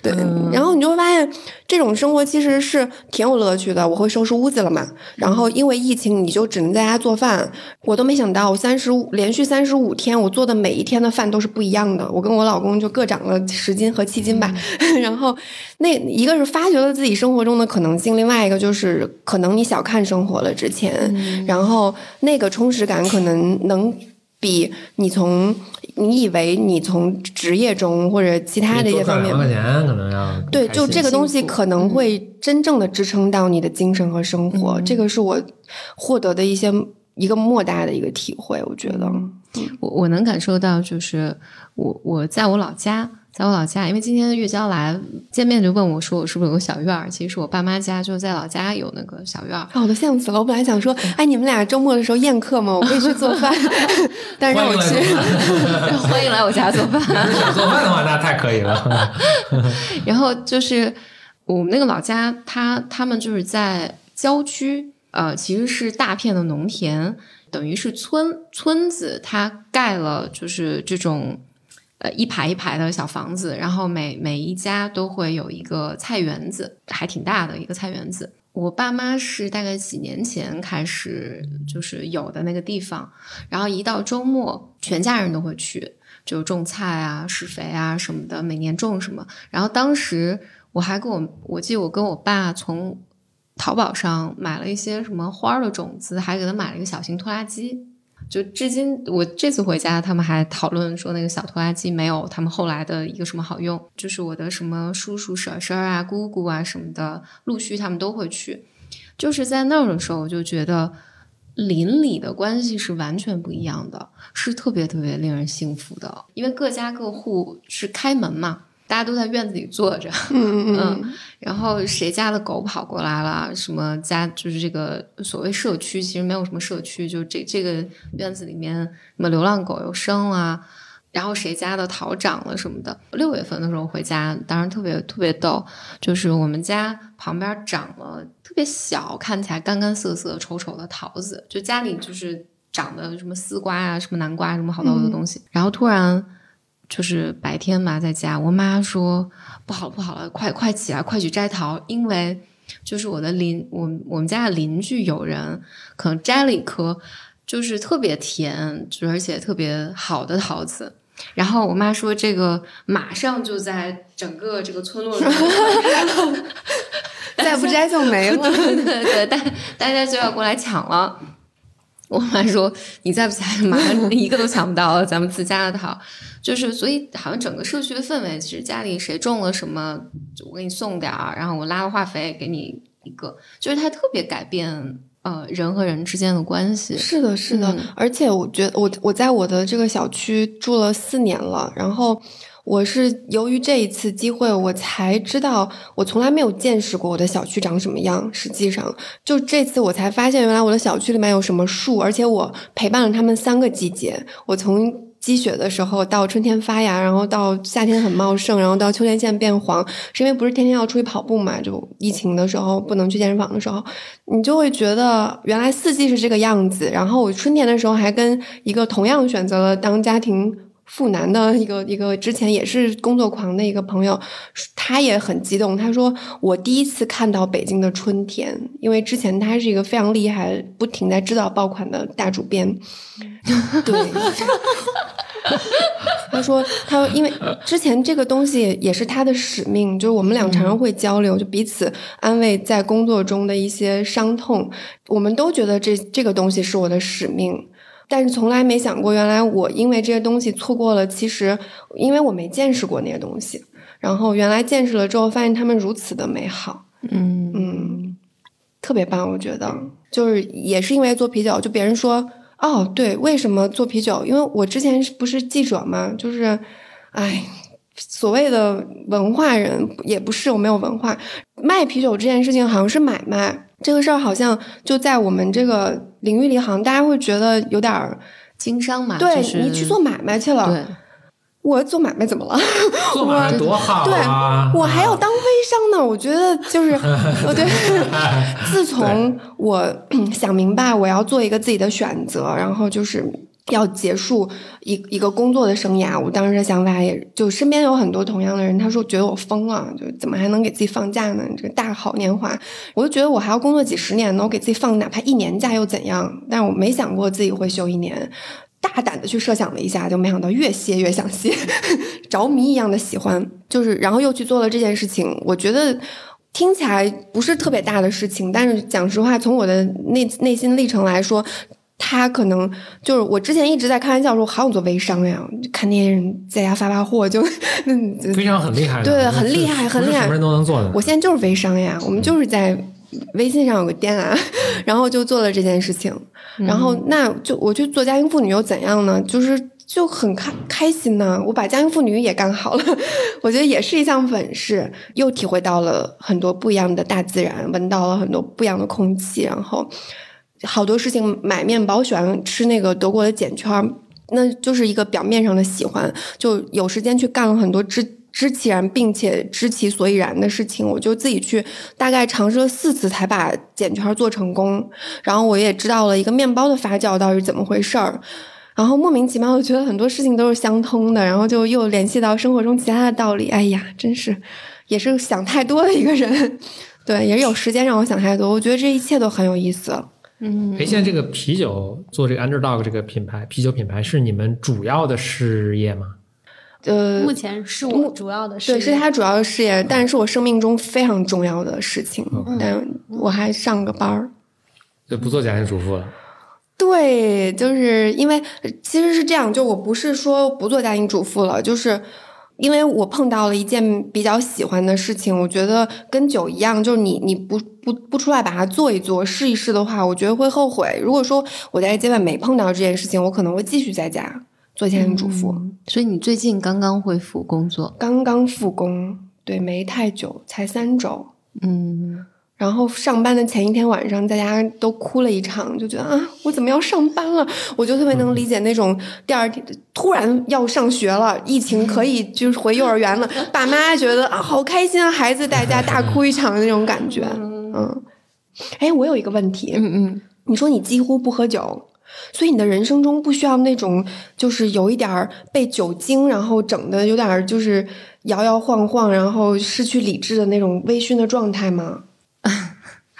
对，然后你就会发现这种生活其实是挺有乐趣的。我会收拾屋子了嘛？然后因为疫情，你就只能在家做饭。我都没想到，我三十五连续三十五天，我做的每一天的饭都是不一样的。我跟我老公就各长了十斤和七斤吧。然后那一个是发掘了自己生活中的可能性，另外一个就是可能你小看生活了之前，然后那个充实感可能能比你从。你以为你从职业中或者其他的一些方面，块钱可能要对，就这个东西可能会真正的支撑到你的精神和生活。这个是我获得的一些一个莫大的一个体会。我觉得，我我能感受到，就是我我在我老家。在我老家，因为今天月娇来见面就问我说：“我是不是有个小院儿？”其实我爸妈家就在老家有那个小院儿。我都羡慕死了！我本来想说：“哎，你们俩周末的时候宴客吗？我可以去做饭。”但是让我去，欢迎来我家做饭。想做饭的话，那太可以了。然后就是我们那个老家，他他们就是在郊区，呃，其实是大片的农田，等于是村村子，它盖了就是这种。呃，一排一排的小房子，然后每每一家都会有一个菜园子，还挺大的一个菜园子。我爸妈是大概几年前开始就是有的那个地方，然后一到周末，全家人都会去，就种菜啊、施肥啊什么的，每年种什么。然后当时我还跟我，我记得我跟我爸从淘宝上买了一些什么花的种子，还给他买了一个小型拖拉机。就至今，我这次回家，他们还讨论说那个小拖拉机没有他们后来的一个什么好用。就是我的什么叔叔婶婶啊、姑姑啊什么的，陆续他们都会去。就是在那儿的时候，我就觉得邻里的关系是完全不一样的，是特别特别令人幸福的，因为各家各户是开门嘛。大家都在院子里坐着，嗯嗯，然后谁家的狗跑过来了？什么家就是这个所谓社区，其实没有什么社区，就这这个院子里面，什么流浪狗又生了，然后谁家的桃长了什么的。六月份的时候回家，当然特别特别逗，就是我们家旁边长了特别小，看起来干干涩涩、丑丑的桃子，就家里就是长的什么丝瓜啊、什么南瓜什么好多好多东西，然后突然。就是白天嘛，在家，我妈说不好了，不好了，快快起来，快去摘桃，因为就是我的邻，我我们家的邻居有人可能摘了一颗，就是特别甜，就而且特别好的桃子，然后我妈说这个马上就在整个这个村落里，再不摘就没了，对对，大大家就要过来抢了。我妈说你再不采，马上一个都抢不到咱们自家的桃。就是，所以好像整个社区的氛围，其实家里谁种了什么，我给你送点儿，然后我拉个化肥给你一个，就是它特别改变呃人和人之间的关系。是的，是的，而且我觉得我我在我的这个小区住了四年了，然后我是由于这一次机会，我才知道我从来没有见识过我的小区长什么样。实际上，就这次我才发现，原来我的小区里面有什么树，而且我陪伴了他们三个季节，我从。积雪的时候，到春天发芽，然后到夏天很茂盛，然后到秋天现在变黄，是因为不是天天要出去跑步嘛？就疫情的时候不能去健身房的时候，你就会觉得原来四季是这个样子。然后我春天的时候还跟一个同样选择了当家庭阜南的一个一个之前也是工作狂的一个朋友，他也很激动。他说：“我第一次看到北京的春天，因为之前他是一个非常厉害、不停在制造爆款的大主编。”对，他说：“他说，因为之前这个东西也是他的使命，就是我们俩常常会交流，就彼此安慰在工作中的一些伤痛。我们都觉得这这个东西是我的使命。”但是从来没想过，原来我因为这些东西错过了。其实，因为我没见识过那些东西，然后原来见识了之后，发现他们如此的美好。嗯嗯，特别棒，我觉得就是也是因为做啤酒，就别人说哦，对，为什么做啤酒？因为我之前不是记者嘛，就是，哎，所谓的文化人也不是，我没有文化。卖啤酒这件事情好像是买卖。这个事儿好像就在我们这个领域里，好像大家会觉得有点经商嘛。对你去做买卖去了，对，我做买卖怎么了？做买卖多好啊！对，我还要当微商呢。我觉得就是，我对。自从我 想明白我要做一个自己的选择，然后就是。要结束一一个工作的生涯，我当时的想法也就身边有很多同样的人，他说觉得我疯了，就怎么还能给自己放假呢？这个大好年华，我就觉得我还要工作几十年呢，我给自己放哪怕一年假又怎样？但我没想过自己会休一年，大胆的去设想了一下，就没想到越歇越想歇，着迷一样的喜欢，就是然后又去做了这件事情。我觉得听起来不是特别大的事情，但是讲实话，从我的内内心历程来说。他可能就是我之前一直在开玩笑说，好想做微商呀！看那些人在家发发货，就 微商很厉害，对，很厉害，很厉害，什么人都能做的。我现在就是微商呀，我们就是在微信上有个店啊，然后就做了这件事情。然后那就我去做家庭妇女又怎样呢？就是就很开开心呢。我把家庭妇女也干好了，我觉得也是一项本事，又体会到了很多不一样的大自然，闻到了很多不一样的空气，然后。好多事情，买面包喜欢吃那个德国的碱圈，那就是一个表面上的喜欢，就有时间去干了很多知知其然并且知其所以然的事情。我就自己去大概尝试了四次才把碱圈做成功，然后我也知道了一个面包的发酵到底是怎么回事儿，然后莫名其妙我觉得很多事情都是相通的，然后就又联系到生活中其他的道理。哎呀，真是也是想太多的一个人，对，也是有时间让我想太多。我觉得这一切都很有意思。嗯，哎，现在这个啤酒做这个 Underdog 这个品牌，啤酒品牌是你们主要的事业吗？呃，目前是我主要的事业，对，是他主要的事业，但是我生命中非常重要的事情，但我还上个班儿，就不做家庭主妇了。对，就是因为其实是这样，就我不是说不做家庭主妇了，就是。因为我碰到了一件比较喜欢的事情，我觉得跟酒一样，就是你你不不不出来把它做一做试一试的话，我觉得会后悔。如果说我在阶段没碰到这件事情，我可能会继续在家做家庭主妇。所以你最近刚刚恢复工作？刚刚复工，对，没太久，才三周。嗯。然后上班的前一天晚上，大家都哭了一场，就觉得啊，我怎么要上班了？我就特别能理解那种第二天突然要上学了，疫情可以就是回幼儿园了，爸妈觉得啊好开心啊，孩子在家大哭一场的那种感觉。嗯，哎，我有一个问题，嗯嗯，你说你几乎不喝酒，所以你的人生中不需要那种就是有一点儿被酒精然后整的有点就是摇摇晃晃，然后失去理智的那种微醺的状态吗？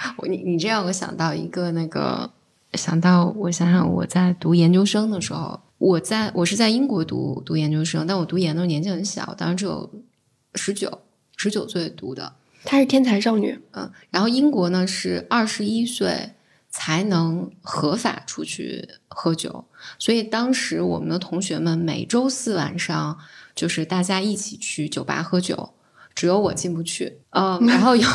我你你这样，我想到一个那个，想到我想想，我在读研究生的时候，我在我是在英国读读研究生，但我读研的时候年纪很小，当时只有十九十九岁读的。她是天才少女，嗯，然后英国呢是二十一岁才能合法出去喝酒，所以当时我们的同学们每周四晚上就是大家一起去酒吧喝酒。只有我进不去，嗯，然后有，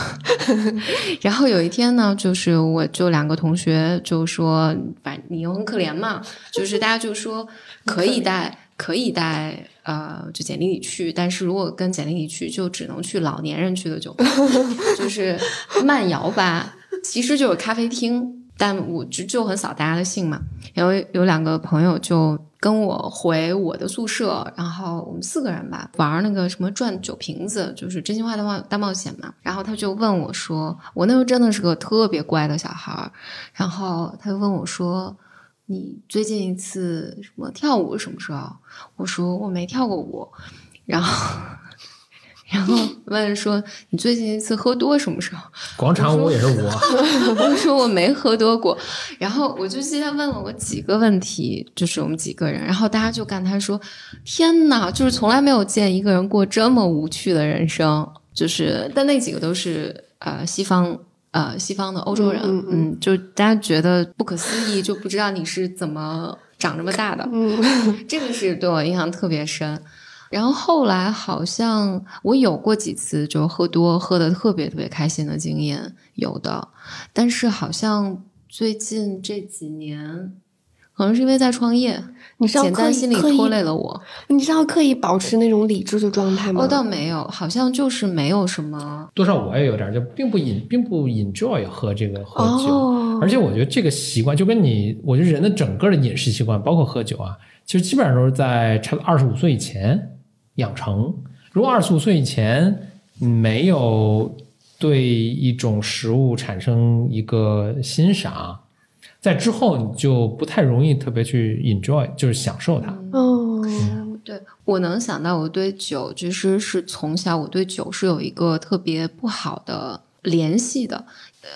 然后有一天呢，就是我就两个同学就说，反你又很可怜嘛，就是大家就说可以带 可以带呃，就简历里去，但是如果跟简历里去，就只能去老年人去的酒吧，就是慢摇吧，其实就是咖啡厅，但我就就很扫大家的兴嘛，然后有两个朋友就。跟我回我的宿舍，然后我们四个人吧玩那个什么转酒瓶子，就是真心话大冒大冒险嘛。然后他就问我说：“我那时候真的是个特别乖的小孩儿。”然后他就问我说：“你最近一次什么跳舞什么时候？我说我没跳过舞，然后。然后问说：“你最近一次喝多什么时候？”广场舞也是我。我说我没喝多过。然后我就记得问了我几个问题，就是我们几个人，然后大家就感叹说：“天哪，就是从来没有见一个人过这么无趣的人生。”就是，但那几个都是呃西方呃西方的欧洲人，嗯，就大家觉得不可思议，就不知道你是怎么长这么大的。嗯，这个是对我印象特别深。然后后来好像我有过几次就喝多喝的特别特别开心的经验，有的，但是好像最近这几年，可能是因为在创业，你是简单心理拖累了我。你是要刻意保持那种理智的状态吗？我倒没有，好像就是没有什么。多少我也有点，就并不引并不 enjoy 喝这个喝酒，而且我觉得这个习惯就跟你，我觉得人的整个的饮食习惯，包括喝酒啊，其实基本上都是在差不多二十五岁以前。养成，如果二十五岁以前没有对一种食物产生一个欣赏，在之后你就不太容易特别去 enjoy，就是享受它。哦，对我能想到，我对酒其实是从小我对酒是有一个特别不好的联系的。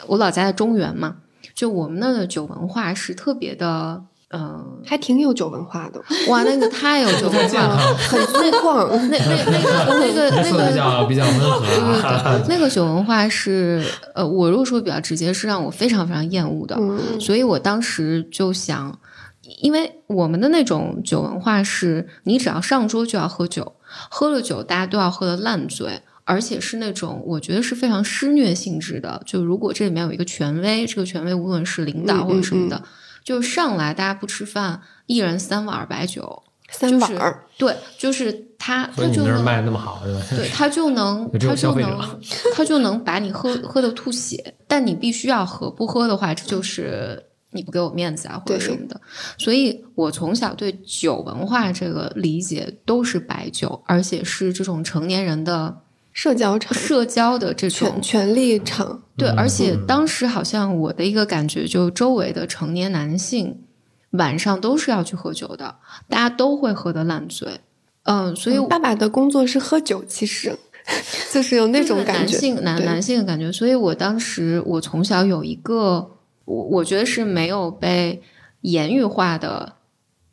我老家在中原嘛，就我们那的酒文化是特别的。嗯，还挺有酒文化的。哇，那个太有酒文化了，很粗犷。那那那个 那个那个比较比较温和。那个酒文化是，呃，我如果说比较直接，是让我非常非常厌恶的。所以我当时就想，因为我们的那种酒文化是，你只要上桌就要喝酒，喝了酒大家都要喝的烂醉，而且是那种我觉得是非常施虐性质的。就如果这里面有一个权威，这个权威无论是领导或者什么的。就上来，大家不吃饭，一人三碗白酒，三碗对，就是他，他就能卖那么好，对，他就能，他就能，他就能把你喝喝的吐血，但你必须要喝，不喝的话，这就是你不给我面子啊，或者什么的。所以我从小对酒文化这个理解都是白酒，而且是这种成年人的。社交场，社交的这种。权力场，对，而且当时好像我的一个感觉，就周围的成年男性晚上都是要去喝酒的，大家都会喝得烂醉，嗯，所以爸爸的工作是喝酒，其 实就是有那种感觉，男性男男性的感觉，所以我当时我从小有一个我我觉得是没有被言语化的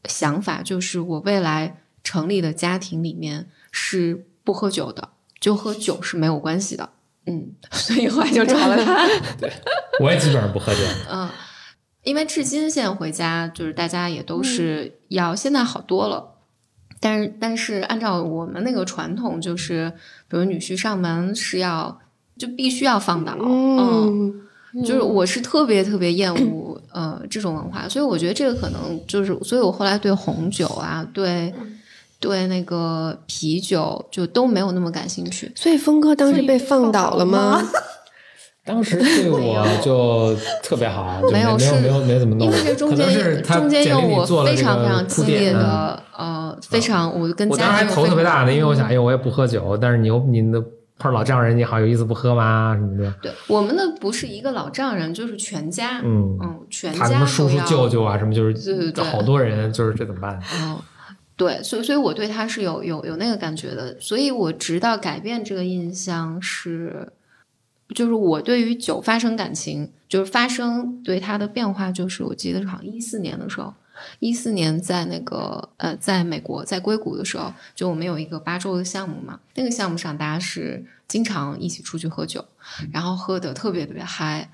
想法，就是我未来成立的家庭里面是不喝酒的。就喝酒是没有关系的，嗯，所以后来就找了他。对，我也基本上不喝酒。嗯，因为至今现在回家，就是大家也都是要现在好多了，但是但是按照我们那个传统，就是比如女婿上门是要就必须要放倒，嗯，就是我是特别特别厌恶呃这种文化，所以我觉得这个可能就是，所以我后来对红酒啊，对。对那个啤酒就都没有那么感兴趣，所以峰哥当时被放倒了吗？当时对 我就特别好，没有没有没有没怎么弄，因为这中间中间有我非常非常激烈的呃非常我跟我当时还头特别大的，因为我想，哎，我也不喝酒，但是你又你的碰老丈人，你好有意思不喝吗？什么的？对，我们的不是一个老丈人，就是全家，嗯嗯，全家什么叔叔舅舅啊，什么就是对对对，好多人，就是这怎么办？嗯。对，所以所以我对他是有有有那个感觉的，所以我直到改变这个印象是，就是我对于酒发生感情，就是发生对他的变化，就是我记得好像一四年的时候，一四年在那个呃，在美国在硅谷的时候，就我们有一个八周的项目嘛，那个项目上大家是经常一起出去喝酒，然后喝的特别特别嗨。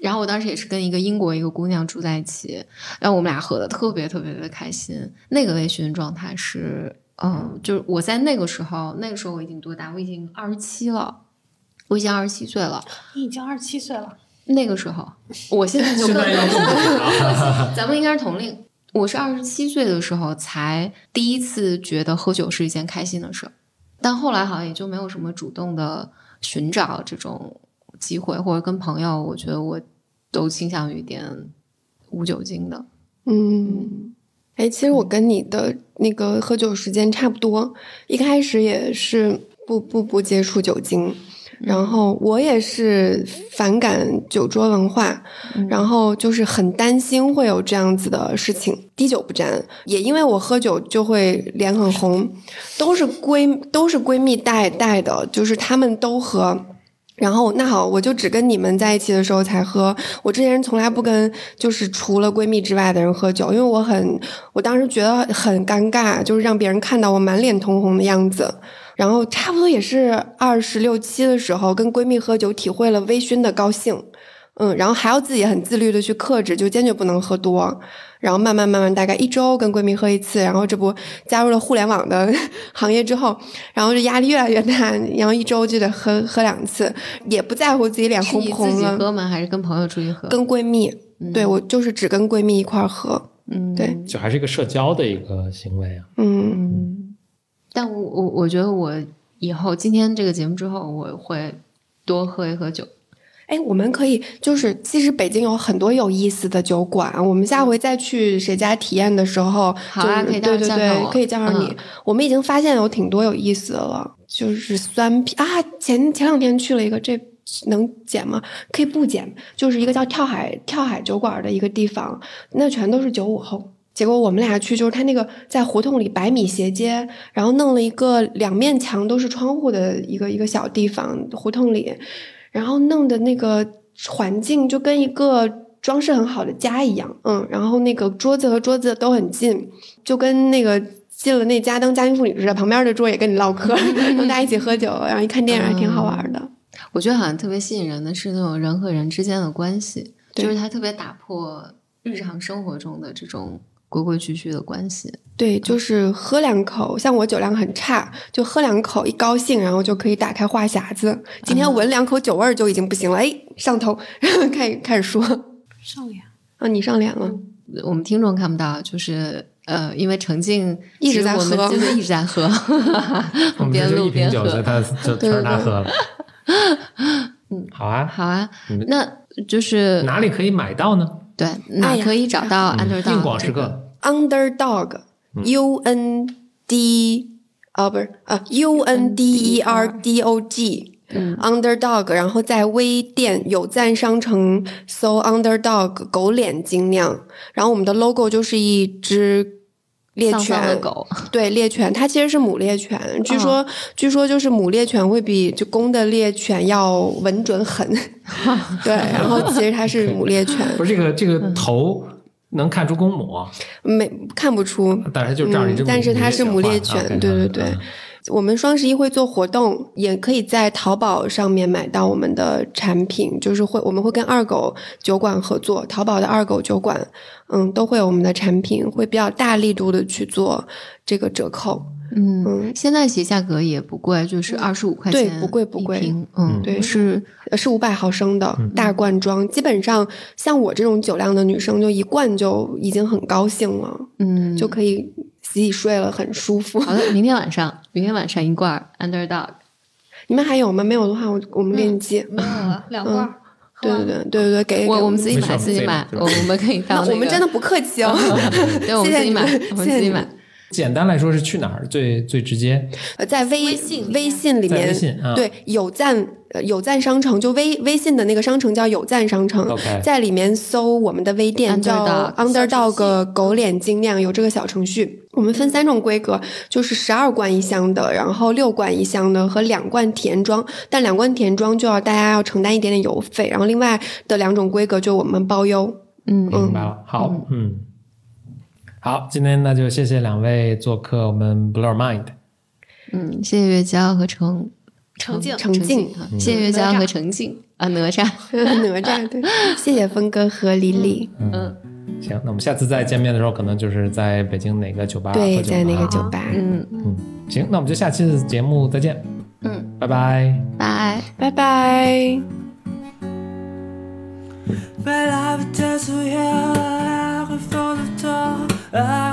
然后我当时也是跟一个英国一个姑娘住在一起，然后我们俩喝的特别特别的开心。那个微醺状态是，嗯，就是我在那个时候，那个时候我已经多大？我已经二十七了，我已经二十七岁了。你已经二十七岁了？那个时候，我现在就更 咱们应该是同龄。我是二十七岁的时候才第一次觉得喝酒是一件开心的事儿，但后来好像也就没有什么主动的寻找这种。机会或者跟朋友，我觉得我都倾向于点无酒精的。嗯，哎，其实我跟你的那个喝酒时间差不多，一开始也是不不不接触酒精，然后我也是反感酒桌文化，然后就是很担心会有这样子的事情，滴酒不沾。也因为我喝酒就会脸很红，都是闺都是闺蜜带带的，就是她们都喝。然后那好，我就只跟你们在一起的时候才喝。我之前从来不跟就是除了闺蜜之外的人喝酒，因为我很，我当时觉得很尴尬，就是让别人看到我满脸通红的样子。然后差不多也是二十六七的时候，跟闺蜜喝酒，体会了微醺的高兴。嗯，然后还要自己很自律的去克制，就坚决不能喝多。然后慢慢慢慢，大概一周跟闺蜜喝一次。然后这不加入了互联网的 行业之后，然后这压力越来越大，然后一周就得喝喝两次，也不在乎自己脸红不红了。自己喝吗？还是跟朋友出去喝？跟闺蜜，对我就是只跟闺蜜一块喝。嗯，对，就还是一个社交的一个行为啊。嗯，但我我我觉得我以后今天这个节目之后，我会多喝一喝酒。哎，我们可以就是，其实北京有很多有意思的酒馆。我们下回再去谁家体验的时候，好啊，可以对对对，可以叫上你。我们已经发现有挺多有意思的了，就是酸啤啊。前前两天去了一个，这能减吗？可以不减，就是一个叫跳海跳海酒馆的一个地方，那全都是九五后。结果我们俩去，就是他那个在胡同里百米斜街，然后弄了一个两面墙都是窗户的一个一个小地方，胡同里。然后弄的那个环境就跟一个装饰很好的家一样，嗯，然后那个桌子和桌子都很近，就跟那个进了那家当家庭妇女似的，旁边的桌也跟你唠嗑，大家一起喝酒，然后一看电影还挺好玩的。我觉得好像特别吸引人的是那种人和人之间的关系，就是它特别打破日常生活中的这种。规规矩矩的关系，对，就是喝两口，像我酒量很差，就喝两口一高兴，然后就可以打开话匣子。今天闻两口酒味儿就已经不行了，哎，上头，然 后开开始说。上脸。啊，你上脸了。我们听众看不到，就是呃，因为程静一直在喝，一直在喝，边录边喝，他就全是他喝了。嗯，好啊，好啊，那就是哪里可以买到呢？对，哪可以找到 Underdog？硬广时刻，Underdog，U N D 啊，不是啊，U N D E R D O G，Underdog，然后在微店有赞商城搜 Underdog 狗脸精酿，然后我们的 logo 就是一只。猎犬狗 对猎犬，它其实是母猎犬。据说，据说就是母猎犬会比就公的猎犬要稳准狠。对，然后其实它是 母猎犬。不是这个这个头能看出公母？没看不出，但是就这样一只。但是它是母猎犬，对对对。我们双十一会做活动，也可以在淘宝上面买到我们的产品，就是会我们会跟二狗酒馆合作，淘宝的二狗酒馆，嗯，都会有我们的产品，会比较大力度的去做这个折扣。嗯，现在其实价格也不贵，就是二十五块钱，对，不贵不贵。嗯，对，是是五百毫升的大罐装，基本上像我这种酒量的女生，就一罐就已经很高兴了，嗯，就可以。洗洗睡了，很舒服。好的，明天晚上，明天晚上一罐 Underdog。你们还有吗？没有的话，我我们给你寄。没有了，两罐。对对对对对给我我们自己买自己买，我们可以到。我们真的不客气哦。对，我们自己买，我们自己买。简单来说是去哪儿最最直接？呃，在微信微信里面，微信对有赞有赞商城，就微微信的那个商城叫有赞商城，在里面搜我们的微店叫 Underdog 狗脸精酿，有这个小程序。我们分三种规格，就是十二罐一箱的，然后六罐一箱的和两罐填装，但两罐填装就要大家要承担一点点邮费，然后另外的两种规格就我们包邮。嗯，明白了。好，嗯。好，今天那就谢谢两位做客我们 Blur Mind。嗯，谢谢月娇和程程静程静，谢谢月娇和程静啊，哪吒哪吒，对，谢谢峰哥和李李。嗯，行，那我们下次再见面的时候，可能就是在北京哪个酒吧？对，在哪个酒吧？嗯嗯，行，那我们就下期的节目再见。嗯，拜拜，拜拜拜。Door. I